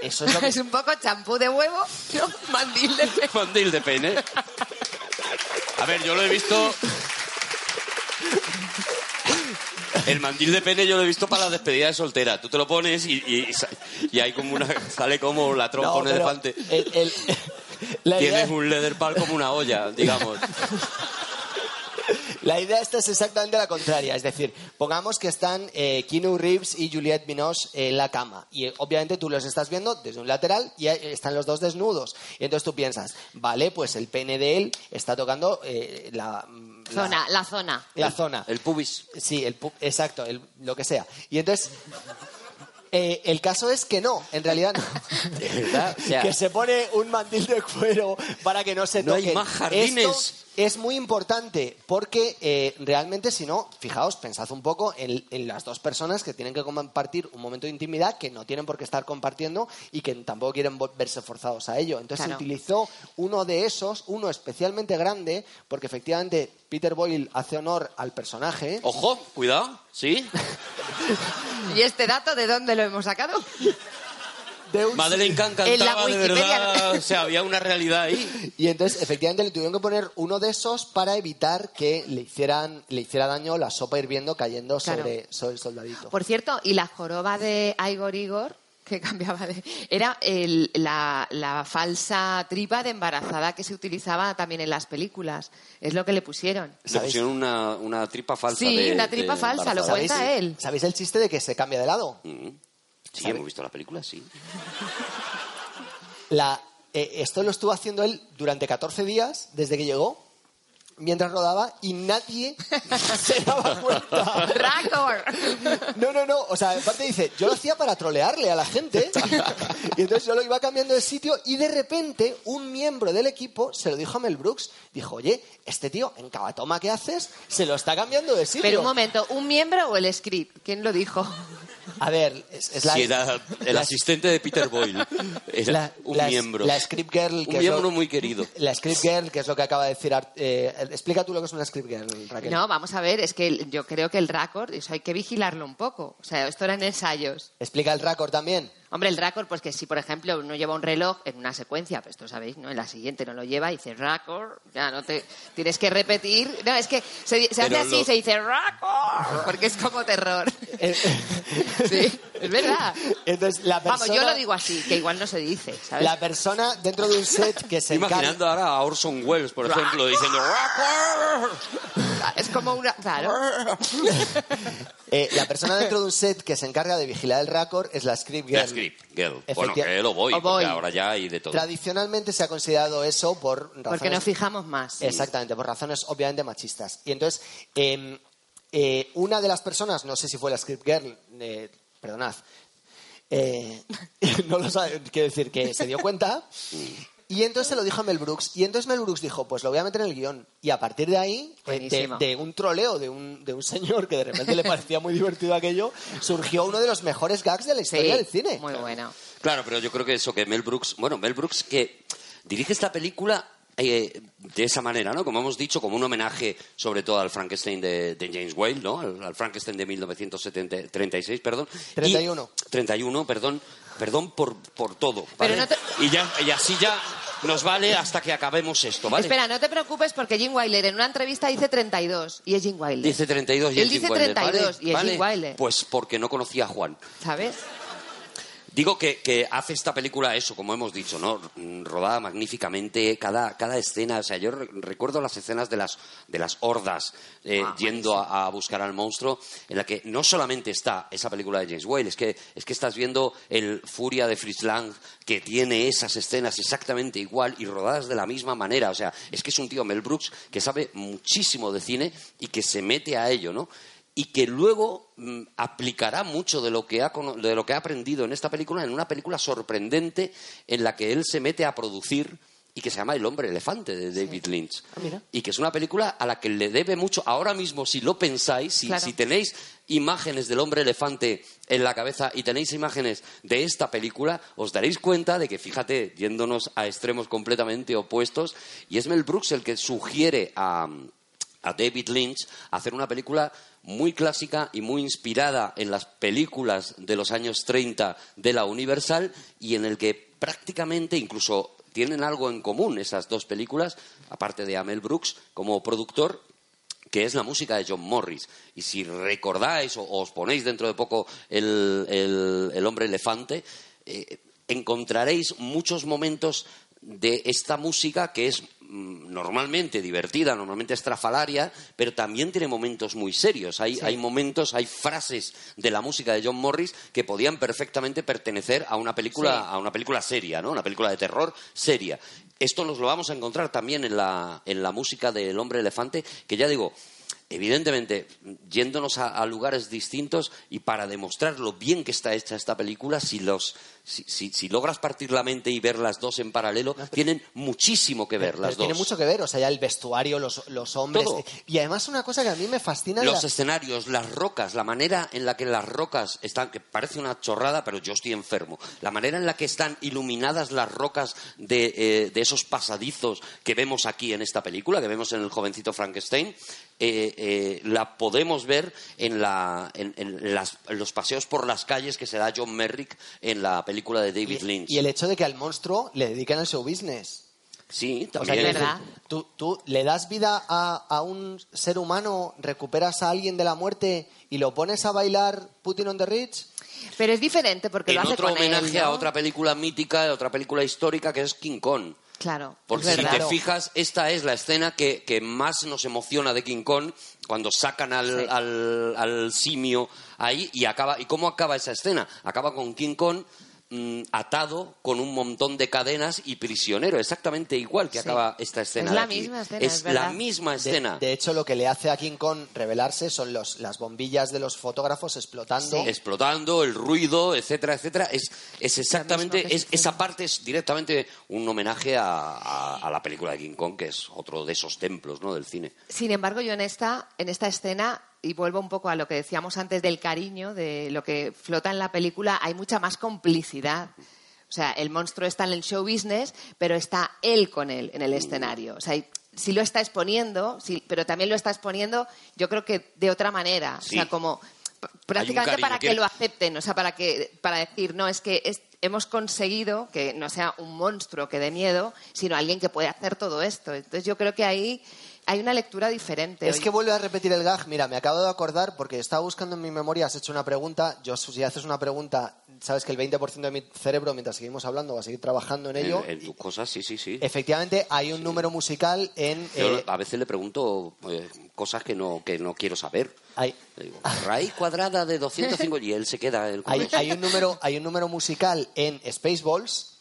eso es lo que... Es un poco champú de huevo, ¿no? Mandil de pe- Mandil de pene. A ver, yo lo he visto. El mandil de pene yo lo he visto para la despedida de soltera. Tú te lo pones y, y, y hay como una. sale como la trompa No, un elefante. el- el- la, idea, Tienes un leather pad como una olla, digamos. La idea esta es exactamente la contraria. Es decir, pongamos que están eh, Keanu Reeves y Juliette Binoche en la cama. Y eh, obviamente tú los estás viendo desde un lateral y están los dos desnudos. Y entonces tú piensas, vale, pues el pene de él está tocando eh, la, la- Zona, la zona. la zona. El pubis. Sí, el pu- exacto, el- lo que sea. Y entonces, eh, el caso es que no, en realidad no. De verdad. O sea, que se pone un mandil de cuero para que no se No hay más jardines. Esto es muy importante porque eh, realmente, si no, fijaos, pensad un poco en, en las dos personas que tienen que compartir un momento de intimidad que no tienen por qué estar compartiendo y que tampoco quieren verse forzados a ello. Entonces Claro. se utilizó uno de esos, uno especialmente grande, porque efectivamente Peter Boyle hace honor al personaje. Ojo, cuidado, ¿sí? ¿Y este dato de dónde lo hemos sacado? de un- Madeleine Kahn En la cantaba de verdad. O sea, había una realidad ahí. Y entonces, efectivamente, le tuvieron que poner uno de esos para evitar que le hicieran le hiciera daño la sopa hirviendo cayendo Claro. sobre, sobre el soldadito. Por cierto, y la joroba de Igor Igor, que cambiaba de... Era el- la, la falsa tripa de embarazada que se utilizaba también en las películas. Es lo que le pusieron. Le pusieron una, una tripa falsa. Sí, de- una tripa de falsa, lo cuenta él. ¿Sabéis el chiste de que se cambia de lado? Mm. Sí, ¿Sabe? hemos visto la película, sí. La, eh, esto lo estuvo haciendo él durante 14 días, desde que llegó, mientras rodaba, y nadie se daba cuenta. ¡Racor! No, no, no. O sea, aparte dice, yo lo hacía para trolearle a la gente. Y entonces yo lo iba cambiando de sitio y de repente un miembro del equipo se lo dijo a Mel Brooks. Dijo, oye, este tío en cada toma que haces se lo está cambiando de sitio. Pero un momento, ¿un miembro o el script? ¿Quién lo dijo? A ver, es, es la... Sí, era el la- asistente de Peter Boyle. Era la- un la- miembro. La script girl... un que es miembro lo- muy querido. La script girl, que es lo que acaba de decir... Art- eh, explica tú lo que es una script girl, Raquel. No, vamos a ver, es que yo creo que el raccord, eso hay que vigilarlo un poco. O sea, esto eran ensayos. Explica el récord también. Hombre, el raccord, pues que si, por ejemplo, uno lleva un reloj en una secuencia, pues esto sabéis, ¿no? En la siguiente no lo lleva y dice raccord, ya no te... Tienes que repetir... No, es que se, se hace así, lo- se dice raccord, porque es como terror. Eh, Sí. Es verdad. Entonces, la persona, Vamos, yo lo digo así, que igual no se dice, ¿sabes? La persona dentro de un set que se Imaginando encarga... ahora a Orson Welles, por ejemplo, diciendo... Es como una... Claro. eh, la persona dentro de un set que se encarga de vigilar el récord es la script girl. La script girl. Bueno, que lo voy, porque ahora ya hay de todo. Tradicionalmente se ha considerado eso por razones... Porque nos fijamos más. Exactamente, por razones obviamente machistas. Y entonces, eh, eh, una de las personas, no sé si fue la script girl, eh, perdonad, eh, no lo sabe, quiero decir que se dio cuenta. Y entonces se lo dijo a Mel Brooks. Y entonces Mel Brooks dijo, pues lo voy a meter en el guion. Y a partir de ahí, eh, de, un troleo de un, de un señor que de repente le parecía muy divertido aquello, surgió uno de los mejores gags de la historia del cine. Muy bueno. Claro, pero yo creo que eso que Mel Brooks, bueno, Mel Brooks que dirige esta película eh, de esa manera, ¿no? Como hemos dicho, como un homenaje sobre todo al Frankenstein de, de James Whale, ¿no? Al, al Frankenstein de 1936, perdón. Y- 31. 31, perdón. Perdón por, por todo. Pero ¿vale? no te- y, ya, y así ya nos vale hasta que acabemos esto, ¿vale? Espera, no te preocupes porque Jim Wilder en una entrevista dice 32 y es Jim Wilder. Dice 32 y Él es Jim dice Wilder, 32 ¿vale? y es ¿Vale? Jim Wilder. Pues porque no conocía a Juan. ¿Sabes? Digo que, que hace esta película eso, como hemos dicho, ¿no? Rodada magníficamente, cada, cada escena. O sea, yo re- recuerdo las escenas de las, de las hordas eh, Ah, yendo a, a buscar al monstruo, en la que no solamente está esa película de James Whale, es que, es que estás viendo el Furia de Fritz Lang, que tiene esas escenas exactamente igual y rodadas de la misma manera. O sea, es que es un tío Mel Brooks que sabe muchísimo de cine y que se mete a ello, ¿no? Y que luego mm, aplicará mucho de lo, que ha, de lo que ha aprendido en esta película en una película sorprendente en la que él se mete a producir y que se llama El hombre elefante de David Lynch. mira. Y que es una película a la que le debe mucho. Ahora mismo, si lo pensáis, si, Claro. si tenéis imágenes del hombre elefante en la cabeza y tenéis imágenes de esta película, os daréis cuenta de que, fíjate, yéndonos a extremos completamente opuestos, y es Mel Brooks el que sugiere a, a David Lynch hacer una película muy clásica y muy inspirada en las películas de los años 30 de la Universal y en el que prácticamente incluso tienen algo en común esas dos películas, aparte de Amel Brooks como productor, que es la música de John Morris. Y si recordáis o, os ponéis dentro de poco el, el- hombre elefante, eh, encontraréis muchos momentos de esta música que es normalmente divertida, normalmente estrafalaria, pero también tiene momentos muy serios. Hay, hay momentos, hay frases de la música de John Morris que podían perfectamente pertenecer a una película, Sí. a una película seria, ¿no? Una película de terror seria. Esto nos lo vamos a encontrar también en la, en la música del hombre elefante, que ya digo, evidentemente, yéndonos a, a lugares distintos y para demostrar lo bien que está hecha esta película, si, los, si, si- si logras partir la mente y ver las dos en paralelo, tienen muchísimo que ver Pero las dos. tiene mucho que ver, o sea, ya el vestuario, los, los hombres. Todo. Y además una cosa que a mí me fascina... Los la- escenarios, las rocas, la manera en la que las rocas están, que parece una chorrada, pero yo estoy enfermo. La manera en la que están iluminadas las rocas de, eh, de esos pasadizos que vemos aquí en esta película, que vemos en el jovencito Frankenstein, eh, eh, la podemos ver en, la- en- en las- en los paseos por las calles que se da John Merrick en la película de David Lynch. Y el hecho de que al monstruo le dediquen el show business. Sí, O sea, también. quiero Es verdad. tú, tú le das vida a, a un ser humano, recuperas a alguien de la muerte y lo pones a bailar Putin on the Ridge. Pero es diferente porque lo en hace otro con él, homenaje ¿no? a otra película mítica, a otra película histórica que es King Kong. Claro, Porque si te fijas, esta es la escena que, que más nos emociona de King Kong cuando sacan al, Sí. al- al simio ahí y acaba. ¿Y cómo acaba esa escena? Acaba con King Kong mm, atado con un montón de cadenas y prisionero, exactamente igual que Sí. acaba esta escena. Es de la aquí. misma escena, Es es la misma De, escena. de hecho, lo que le hace a King Kong revelarse son los, las bombillas de los fotógrafos explotando. Sí. explotando, el ruido, etcétera, etcétera. Es, es exactamente, es, esa parte es directamente un homenaje a, a- a la película de King Kong, que es otro de esos templos ¿no? del cine. Sin embargo, yo en esta, en esta escena, y vuelvo un poco a lo que decíamos antes del cariño, de lo que flota en la película, hay mucha más complicidad. O sea, el monstruo está en el show business, pero está él con él en el escenario. O sea, sí lo está exponiendo, sí, pero también lo está exponiendo, yo creo que de otra manera. Sí. O sea, como prácticamente para que lo acepten, o sea, para que para decir, no, es que es- hemos conseguido que no sea un monstruo que dé miedo, sino alguien que puede hacer todo esto. Entonces yo creo que ahí hay una lectura diferente. Es que vuelve a repetir el gag. Mira, me acabo de acordar porque estaba buscando en mi memoria, has hecho una pregunta. Yo, si haces una pregunta, sabes que el 20% de mi cerebro, mientras seguimos hablando, va a seguir trabajando en ello. En, en tus cosas, sí, sí, sí. Efectivamente, hay un número musical en... Yo eh, a veces le pregunto eh, cosas que no, que no quiero saber. hay, Le digo, raíz cuadrada de 205 y él se queda el hay, hay un número, hay un número musical en Spaceballs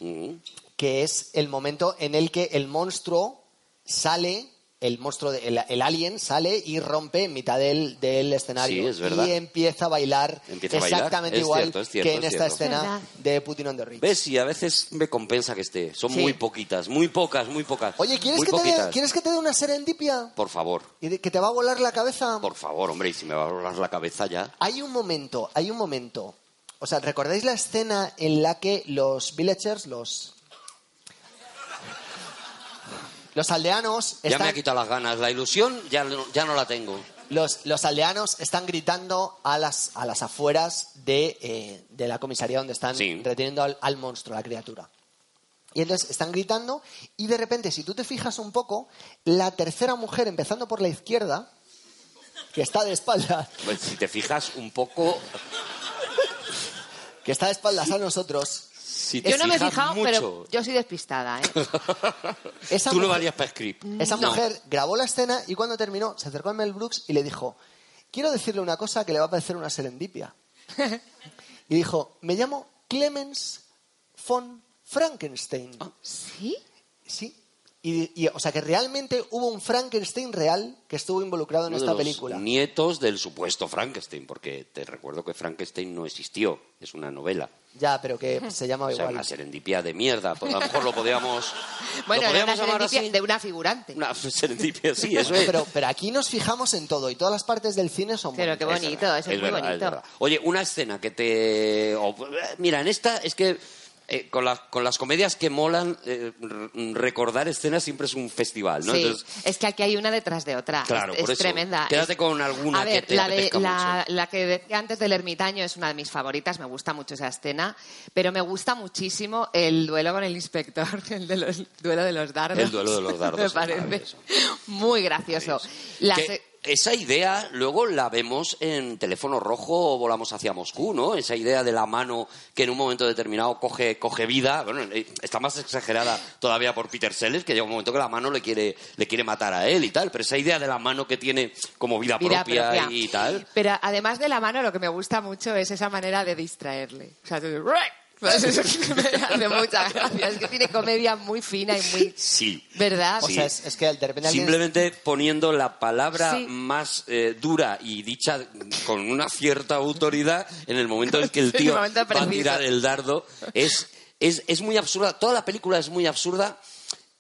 que es el momento en el que el monstruo sale, el monstruo, de- el, el alien sale y rompe en mitad del, del escenario. Sí, es verdad. Y empieza a bailar Empieza a bailar. exactamente Es igual cierto, es cierto, que en es esta escena Verdad. de Putin on the Rich. ¿Ves? Y a veces me compensa que esté. Son Sí. muy poquitas, muy pocas, muy pocas. Oye, ¿quieres que, te dé. ¿quieres que te dé una serendipia? Por favor, ¿Y de- que te va a volar la cabeza? por favor, hombre, y si me va a volar la cabeza ya. Hay un momento, hay un momento. O sea, ¿recordáis la escena en la que los villagers, los... Los aldeanos Ya me ha quitado las ganas. La ilusión ya, no- ya no la tengo. los, los aldeanos están gritando a las, a las afueras de, eh, de la comisaría donde están Sí. reteniendo al, al monstruo, a la criatura. Y entonces están gritando y de repente, si tú te fijas un poco, la tercera mujer, empezando por la izquierda, que está de espaldas, Pues, si te fijas un poco, que está de espaldas a nosotros, si te yo no me he fijado, mucho, pero yo soy despistada, ¿eh? esa tú lo mujer- harías para script. Esa No. mujer grabó la escena y cuando terminó se acercó a Mel Brooks y le dijo, quiero decirle una cosa que le va a parecer una serendipia. y dijo, me llamo Clemens von Frankenstein. Ah. ¿Sí? Sí. Y, y, o sea que realmente hubo un Frankenstein real que estuvo involucrado en Uno de esta los película. Nietos del supuesto Frankenstein, porque te recuerdo que Frankenstein no existió, es una novela. Ya, pero que se llamaba O sea, igual. una serendipia de mierda. Pues A lo mejor lo podíamos. Bueno, ¿lo era una serendipia así? de una figurante. Una serendipia, sí, eso Bueno, es. pero, pero aquí nos fijamos en todo y todas las partes del cine son Pero qué bonito, eso es, muy verdad, bonito. Oye, una escena que te. mira, en esta es que. Eh, con, las- con las comedias que molan, eh, recordar escenas siempre es un festival, ¿no? Sí, Entonces, es que aquí hay una detrás de otra. Claro, es, por es eso. tremenda. Quédate Es- con alguna A ver, que te la, de, la, mucho. la que decía antes del ermitaño es una de mis favoritas, me gusta mucho esa escena, pero me gusta muchísimo el duelo con el inspector, el de los, duelo de los dardos. El duelo de los dardos, me parece muy gracioso. La que esa idea luego la vemos en Teléfono Rojo o Volamos hacia Moscú, ¿no? Esa idea de la mano que en un momento determinado coge, coge vida. Bueno, eh, está más exagerada todavía por Peter Sellers, que llega un momento que la mano le quiere, le quiere matar a él y tal. Pero esa idea de la mano que tiene como vida, vida propia, propia. y tal. Pero además de la mano, lo que me gusta mucho es esa manera de distraerle. O sea, tú- eso es que me hace mucha gracia. Es que tiene comedia muy fina y muy... Sí. ¿Verdad? O sea, es, es que de repente alguien- Simplemente poniendo la palabra Sí. más eh, dura y dicha con una cierta autoridad en el momento en que el En el tío va a tirar el dardo es, es, es muy absurda. Toda la película es muy absurda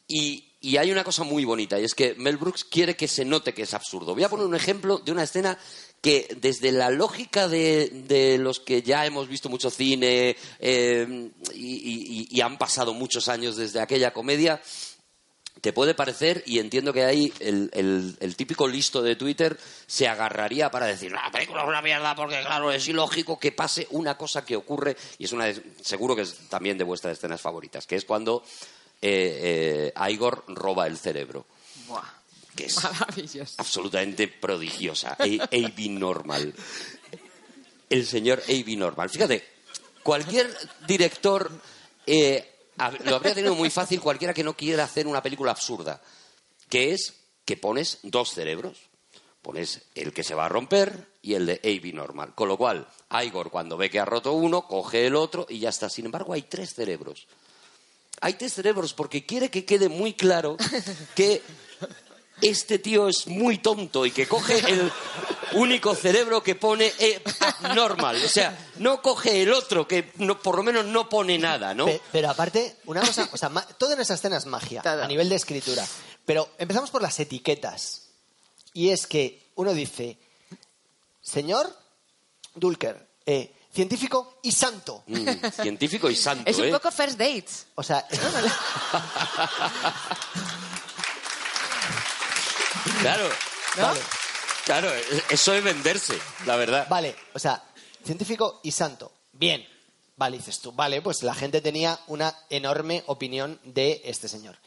y, y hay una cosa muy bonita y es que Mel Brooks quiere que se note que es absurdo. Voy a poner un ejemplo de una escena que desde la lógica de, de los que ya hemos visto mucho cine eh, y- y- han pasado muchos años desde aquella comedia, te puede parecer, y entiendo que ahí el, el- el típico listo de Twitter se agarraría para decir, la película es una mierda porque, claro, es ilógico que pase una cosa que ocurre, y es una, de- seguro que es también de vuestras escenas favoritas, que es cuando eh, eh, Igor roba el cerebro, Buah, que es absolutamente prodigiosa, A.B. Normal. El señor A.B. Normal. Fíjate, cualquier director eh, lo habría tenido muy fácil cualquiera que no quiera hacer una película absurda, que es que pones dos cerebros. Pones el que se va a romper y el de A.B. Normal. Con lo cual, Igor, cuando ve que ha roto uno, coge el otro y ya está. Sin embargo, hay tres cerebros. Hay tres cerebros porque quiere que quede muy claro que este tío es muy tonto y que coge el único cerebro que pone eh, normal. O sea, no coge el otro que no, por lo menos no pone nada, ¿no? Pe- Pero aparte, una cosa, o sea, todo en esa escena es magia, a nivel de escritura. Pero empezamos por las etiquetas. Y es que uno dice, señor Dulker, eh, científico y santo. Mm, científico y santo, Es un ¿eh? poco first dates. O sea, Claro. ¿No? Vale. Claro, eso es venderse, la verdad. Vale, o sea, científico y santo. Bien. Vale, dices tú. Vale, pues la gente tenía una enorme opinión de este señor.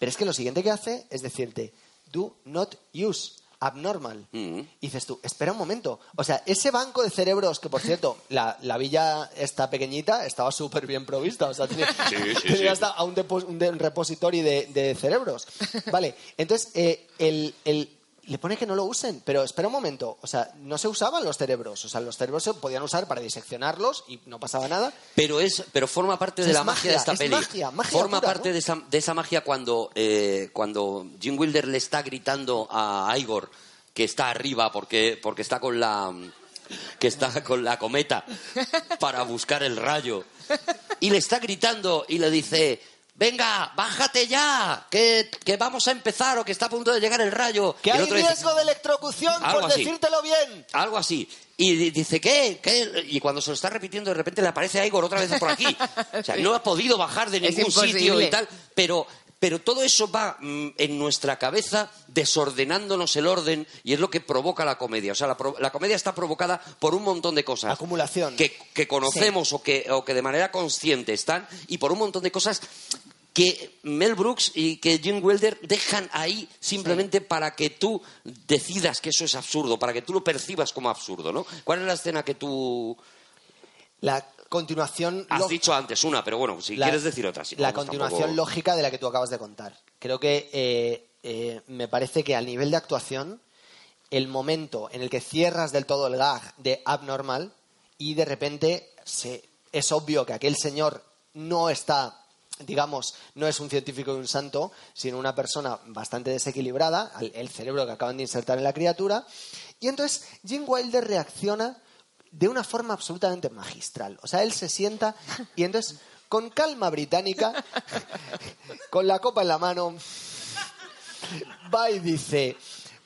Pero es que lo siguiente que hace es decirte, do not use abnormal. Mm. Y dices tú, espera un momento. O sea, ese banco de cerebros, que por cierto, la, la villa esta pequeñita estaba súper bien provista. O sea, tenía, Sí, sí, tenía sí. hasta a un, depo- un de- un repositorio de, de cerebros. Vale, entonces, eh, el, el- le pone que no lo usen, pero espera un momento. O sea, no se usaban los cerebros. O sea, los cerebros se podían usar para diseccionarlos y no pasaba nada. Pero es, pero forma parte de la magia, de esta es peli. magia, magia forma pura, parte ¿no? de, esa, de esa magia cuando, eh, cuando Jim Wilder le está gritando a Igor que está arriba porque, porque está con la que está con la cometa para buscar el rayo. Y le está gritando y le dice Venga, bájate ya, que, que vamos a empezar o que está a punto de llegar el rayo. Que hay dice, riesgo de electrocución, por así. decírtelo bien. algo así. Y di- dice, ¿qué? ¿Qué? Y cuando se lo está repitiendo, de repente le aparece a Igor otra vez por aquí. O sea, no ha podido bajar de ningún sitio y tal. Pero, pero todo eso va mm, en nuestra cabeza desordenándonos el orden y es lo que provoca la comedia. O sea, la, comedia está provocada por un montón de cosas. Acumulación. Que, que conocemos o, que, o que de manera consciente están y por un montón de cosas que Mel Brooks y que Jim Wilder dejan ahí simplemente para que tú decidas que eso es absurdo, para que tú lo percibas como absurdo, ¿no? ¿Cuál es la escena que tú La continuación... has dicho antes? Una, pero bueno, si la- quieres decir otra. si no, la continuación tampoco- lógica de la que tú acabas de contar. Creo que eh, eh, me parece que al nivel de actuación, el momento en el que cierras del todo el gag de abnormal y de repente se- es obvio que aquel señor no está, digamos, no es un científico y un santo, sino una persona bastante desequilibrada, el cerebro que acaban de insertar en la criatura. Y entonces Jim Wilder reacciona de una forma absolutamente magistral. O sea, él se sienta y entonces, con calma británica, con la copa en la mano, va y dice,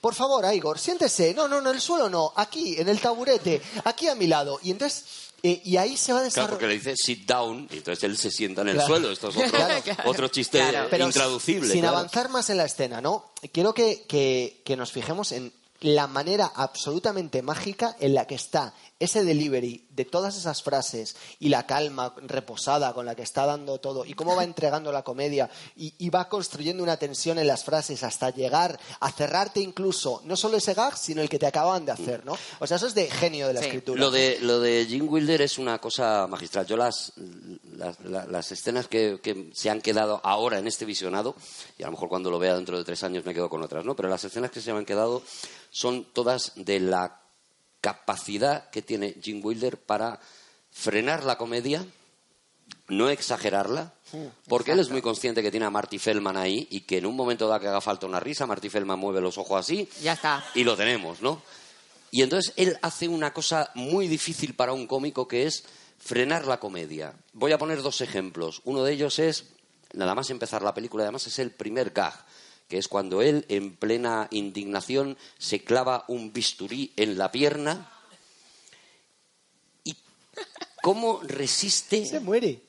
por favor, Igor, siéntese. No, no, no, en el suelo no, aquí, en el taburete, aquí a mi lado. Y entonces, eh, y ahí se va Claro, porque le dice sit down y entonces él se sienta en el Claro. suelo. Esto es otro, Claro. otro chiste. Pero intraducible. Sin claro. avanzar más en la escena, ¿no? Quiero que, que- que nos fijemos en la manera absolutamente mágica en la que está ese delivery de todas esas frases y la calma reposada con la que está dando todo y cómo va entregando la comedia y, y va construyendo una tensión en las frases hasta llegar a cerrarte incluso no solo ese gag sino el que te acaban de hacer, ¿no? O sea, eso es de genio de la Sí. escritura. Lo de, lo de Jim Wilder es una cosa magistral. Yo las, las, la- las escenas que, que se han quedado ahora en este visionado, y a lo mejor cuando lo vea dentro de tres años me quedo con otras, ¿no? Pero las escenas que se me han quedado son todas de la capacidad que tiene Jim Wilder para frenar la comedia, no exagerarla, porque él es muy consciente que tiene a Marty Feldman ahí y que en un momento dado que haga falta una risa, Marty Feldman mueve los ojos así Ya está. y lo tenemos, ¿no? Y entonces él hace una cosa muy difícil para un cómico que es frenar la comedia. Voy a poner dos ejemplos. Uno de ellos es, nada más empezar la película, además es el primer gag, que es cuando él, en plena indignación, se clava un bisturí en la pierna y cómo resiste Se muere.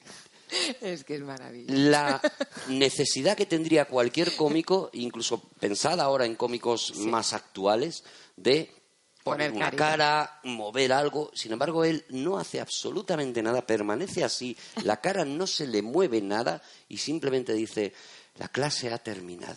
Es que es maravilloso. la necesidad que tendría cualquier cómico, incluso pensada ahora en cómicos más actuales, de poner Poner una carita. cara, mover algo. Sin embargo, él no hace absolutamente nada, permanece así, la cara no se le mueve nada y simplemente dice, la clase ha terminado.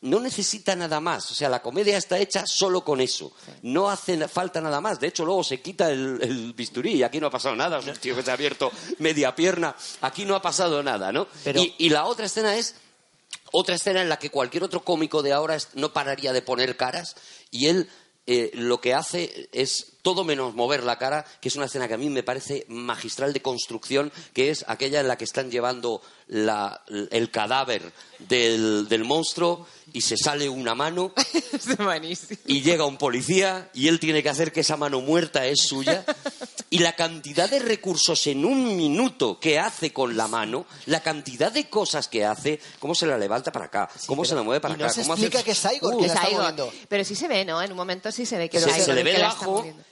No necesita nada más, o sea, la comedia está hecha solo con eso. No hace falta nada más. De hecho, luego se quita el, el bisturí y aquí no ha pasado nada. O sea, el tío que se ha abierto media pierna, aquí no ha pasado nada, ¿no? Pero- Y, y la otra escena es otra escena en la que cualquier otro cómico de ahora no pararía de poner caras y él eh, lo que hace es todo menos mover la cara, que es una escena que a mí me parece magistral de construcción, que es aquella en la que están llevando la- el cadáver del, del monstruo y se sale una mano y llega un policía y él tiene que hacer que esa mano muerta es suya. Y la cantidad de recursos en un minuto que hace con la mano, la cantidad de cosas que hace, cómo se la levanta para acá, cómo se la mueve para y no acá, se cómo explica hace... que es Igor Uh, que la está moviendo. Pero sí se ve, ¿no? En un momento sí se ve que se, es se Igor le ve.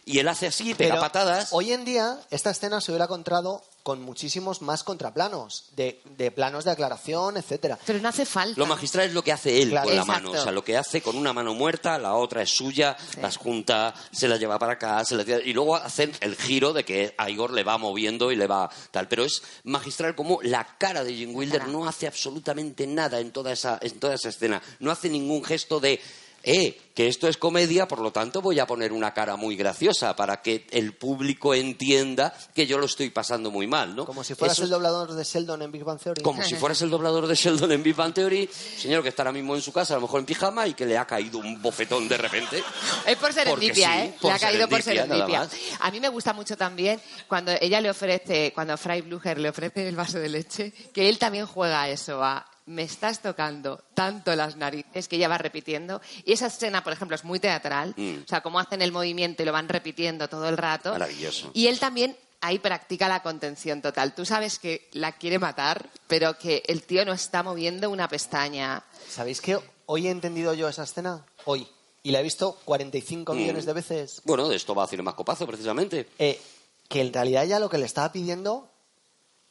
Y él hace así, pega Pero patadas. Hoy en día, esta escena se hubiera encontrado con muchísimos más contraplanos, de, de planos de aclaración, etcétera. Pero no hace falta. Lo magistral es lo que hace él Claro. con la Exacto. mano. O sea, lo que hace con una mano muerta, la otra es suya, las junta, se la lleva para acá, se la tira- y luego hacen el giro de que a Igor le va moviendo y le va tal. Pero es magistral como la cara de Jim Wilder no hace absolutamente nada en toda esa, en toda esa escena. No hace ningún gesto de eh, que esto es comedia, por lo tanto voy a poner una cara muy graciosa para que el público entienda que yo lo estoy pasando muy mal, ¿no? Como si fueras Eso el doblador de Sheldon en Big Bang Theory. como si fueras el doblador de Sheldon en Big Bang Theory, señor que está ahora mismo en su casa, a lo mejor en pijama, y que le ha caído un bofetón de repente. Es por serendipia, sí, ¿eh? por le ha caído por serendipia. A mí me gusta mucho también cuando ella le ofrece, cuando Fry Blucher le ofrece el vaso de leche, que él también juega a eso, a me estás tocando tanto las narices que ella va repitiendo. Y esa escena, por ejemplo, es muy teatral. Mm. O sea, cómo hacen el movimiento y lo van repitiendo todo el rato. Maravilloso. Y él también ahí practica la contención total. Tú sabes que la quiere matar, pero que el tío no está moviendo una pestaña. ¿Sabéis que hoy he entendido yo esa escena? Hoy. Y la he visto 45 Mm. millones de veces. Bueno, de esto va a Cine Mascopazo, precisamente. Eh, que en realidad ella lo que le estaba pidiendo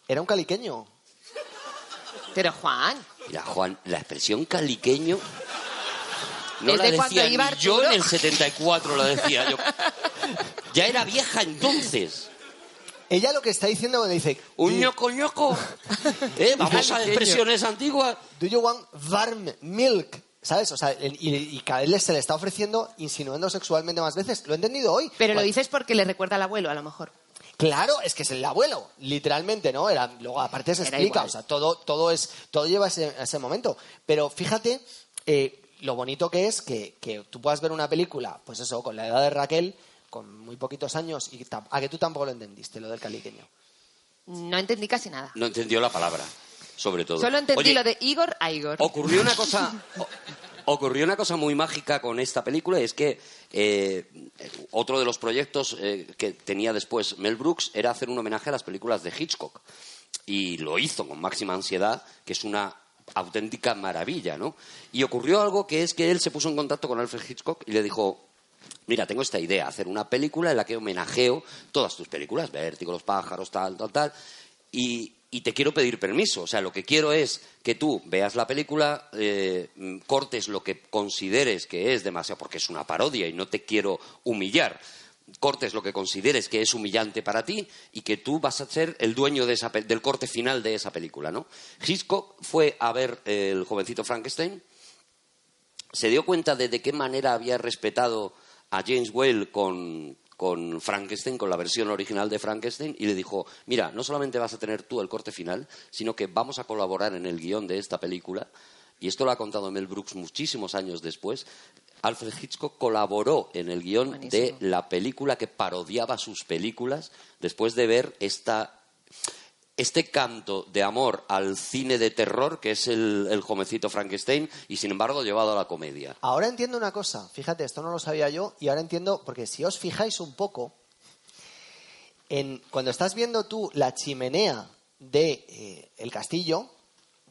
era un caliqueño. Pero Juan, Mira, Juan, la expresión caliqueño no la decía iba ni yo en el 74, la decía yo. Ya era vieja entonces. Ella lo que está diciendo cuando dice, Un ñoco ñoco. ¿Eh? Vamos a expresiones antiguas. ¿Do you want warm milk? ¿Sabes? O sea, y, y cada vez se le está ofreciendo insinuando sexualmente más veces. Lo he entendido hoy. pero lo dices porque le recuerda al abuelo, a lo mejor. Claro, es que es el abuelo, literalmente, ¿no? Era, luego aparte se Era explica, igual. o sea, todo, todo es, todo lleva a ese, a ese momento. Pero fíjate eh, lo bonito que es que, que tú puedas ver una película, pues eso, con la edad de Raquel, con muy poquitos años, y a que tú tampoco lo entendiste, lo del caliqueño. No entendí casi nada. No entendió la palabra, sobre todo. Solo entendí Oye, lo de Igor a Igor. Ocurrió una cosa. Ocurrió una cosa muy mágica con esta película, y es que eh, otro de los proyectos eh, que tenía después Mel Brooks era hacer un homenaje a las películas de Hitchcock. Y lo hizo con máxima ansiedad, que es una auténtica maravilla, ¿no? Y ocurrió algo que es que él se puso en contacto con Alfred Hitchcock y le dijo, mira, tengo esta idea, hacer una película en la que homenajeo todas tus películas, Vértigo, Los pájaros, tal, tal, tal, y, y te quiero pedir permiso. O sea, lo que quiero es que tú veas la película, eh, mm, cortes lo que consideres que es demasiado, porque es una parodia y no te quiero humillar. Cortes lo que consideres que es humillante para ti y que tú vas a ser el dueño de esa del corte final de esa película, ¿no? Hitchcock fue a ver eh, el jovencito Frankenstein, se dio cuenta de de qué manera había respetado a James Whale con, con Frankenstein, con la versión original de Frankenstein, y le dijo, mira, no solamente vas a tener tú el corte final, sino que vamos a colaborar en el guion de esta película. Y esto lo ha contado Mel Brooks muchísimos años después. Alfred Hitchcock colaboró en el guion de la película que parodiaba sus películas después de ver esta este canto de amor al cine de terror que es el, el jovencito Frankenstein y sin embargo llevado a la comedia. Ahora entiendo una cosa, fíjate, esto no lo sabía yo, y ahora entiendo, porque si os fijáis un poco, en, cuando estás viendo tú la chimenea de eh, el castillo,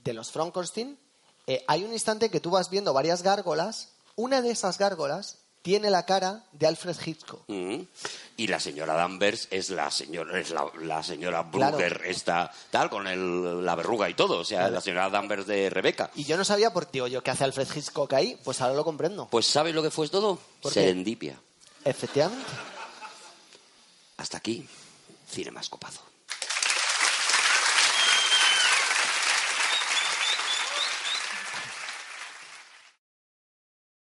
de los Frankenstein, eh, hay un instante que tú vas viendo varias gárgolas, una de esas gárgolas tiene la cara de Alfred Hitchcock. Mm. Y la señora Danvers es la señora, es la, la señora Claro. Brugger, esta tal, con el- la verruga y todo, o sea, la señora Danvers de Rebeca. Y yo no sabía, por digo yo, ¿qué hace Alfred Hitchcock ahí? Pues ahora lo comprendo. Pues ¿sabes lo que fue todo? Serendipia. Efectivamente. Hasta aquí, Cine Más Copado.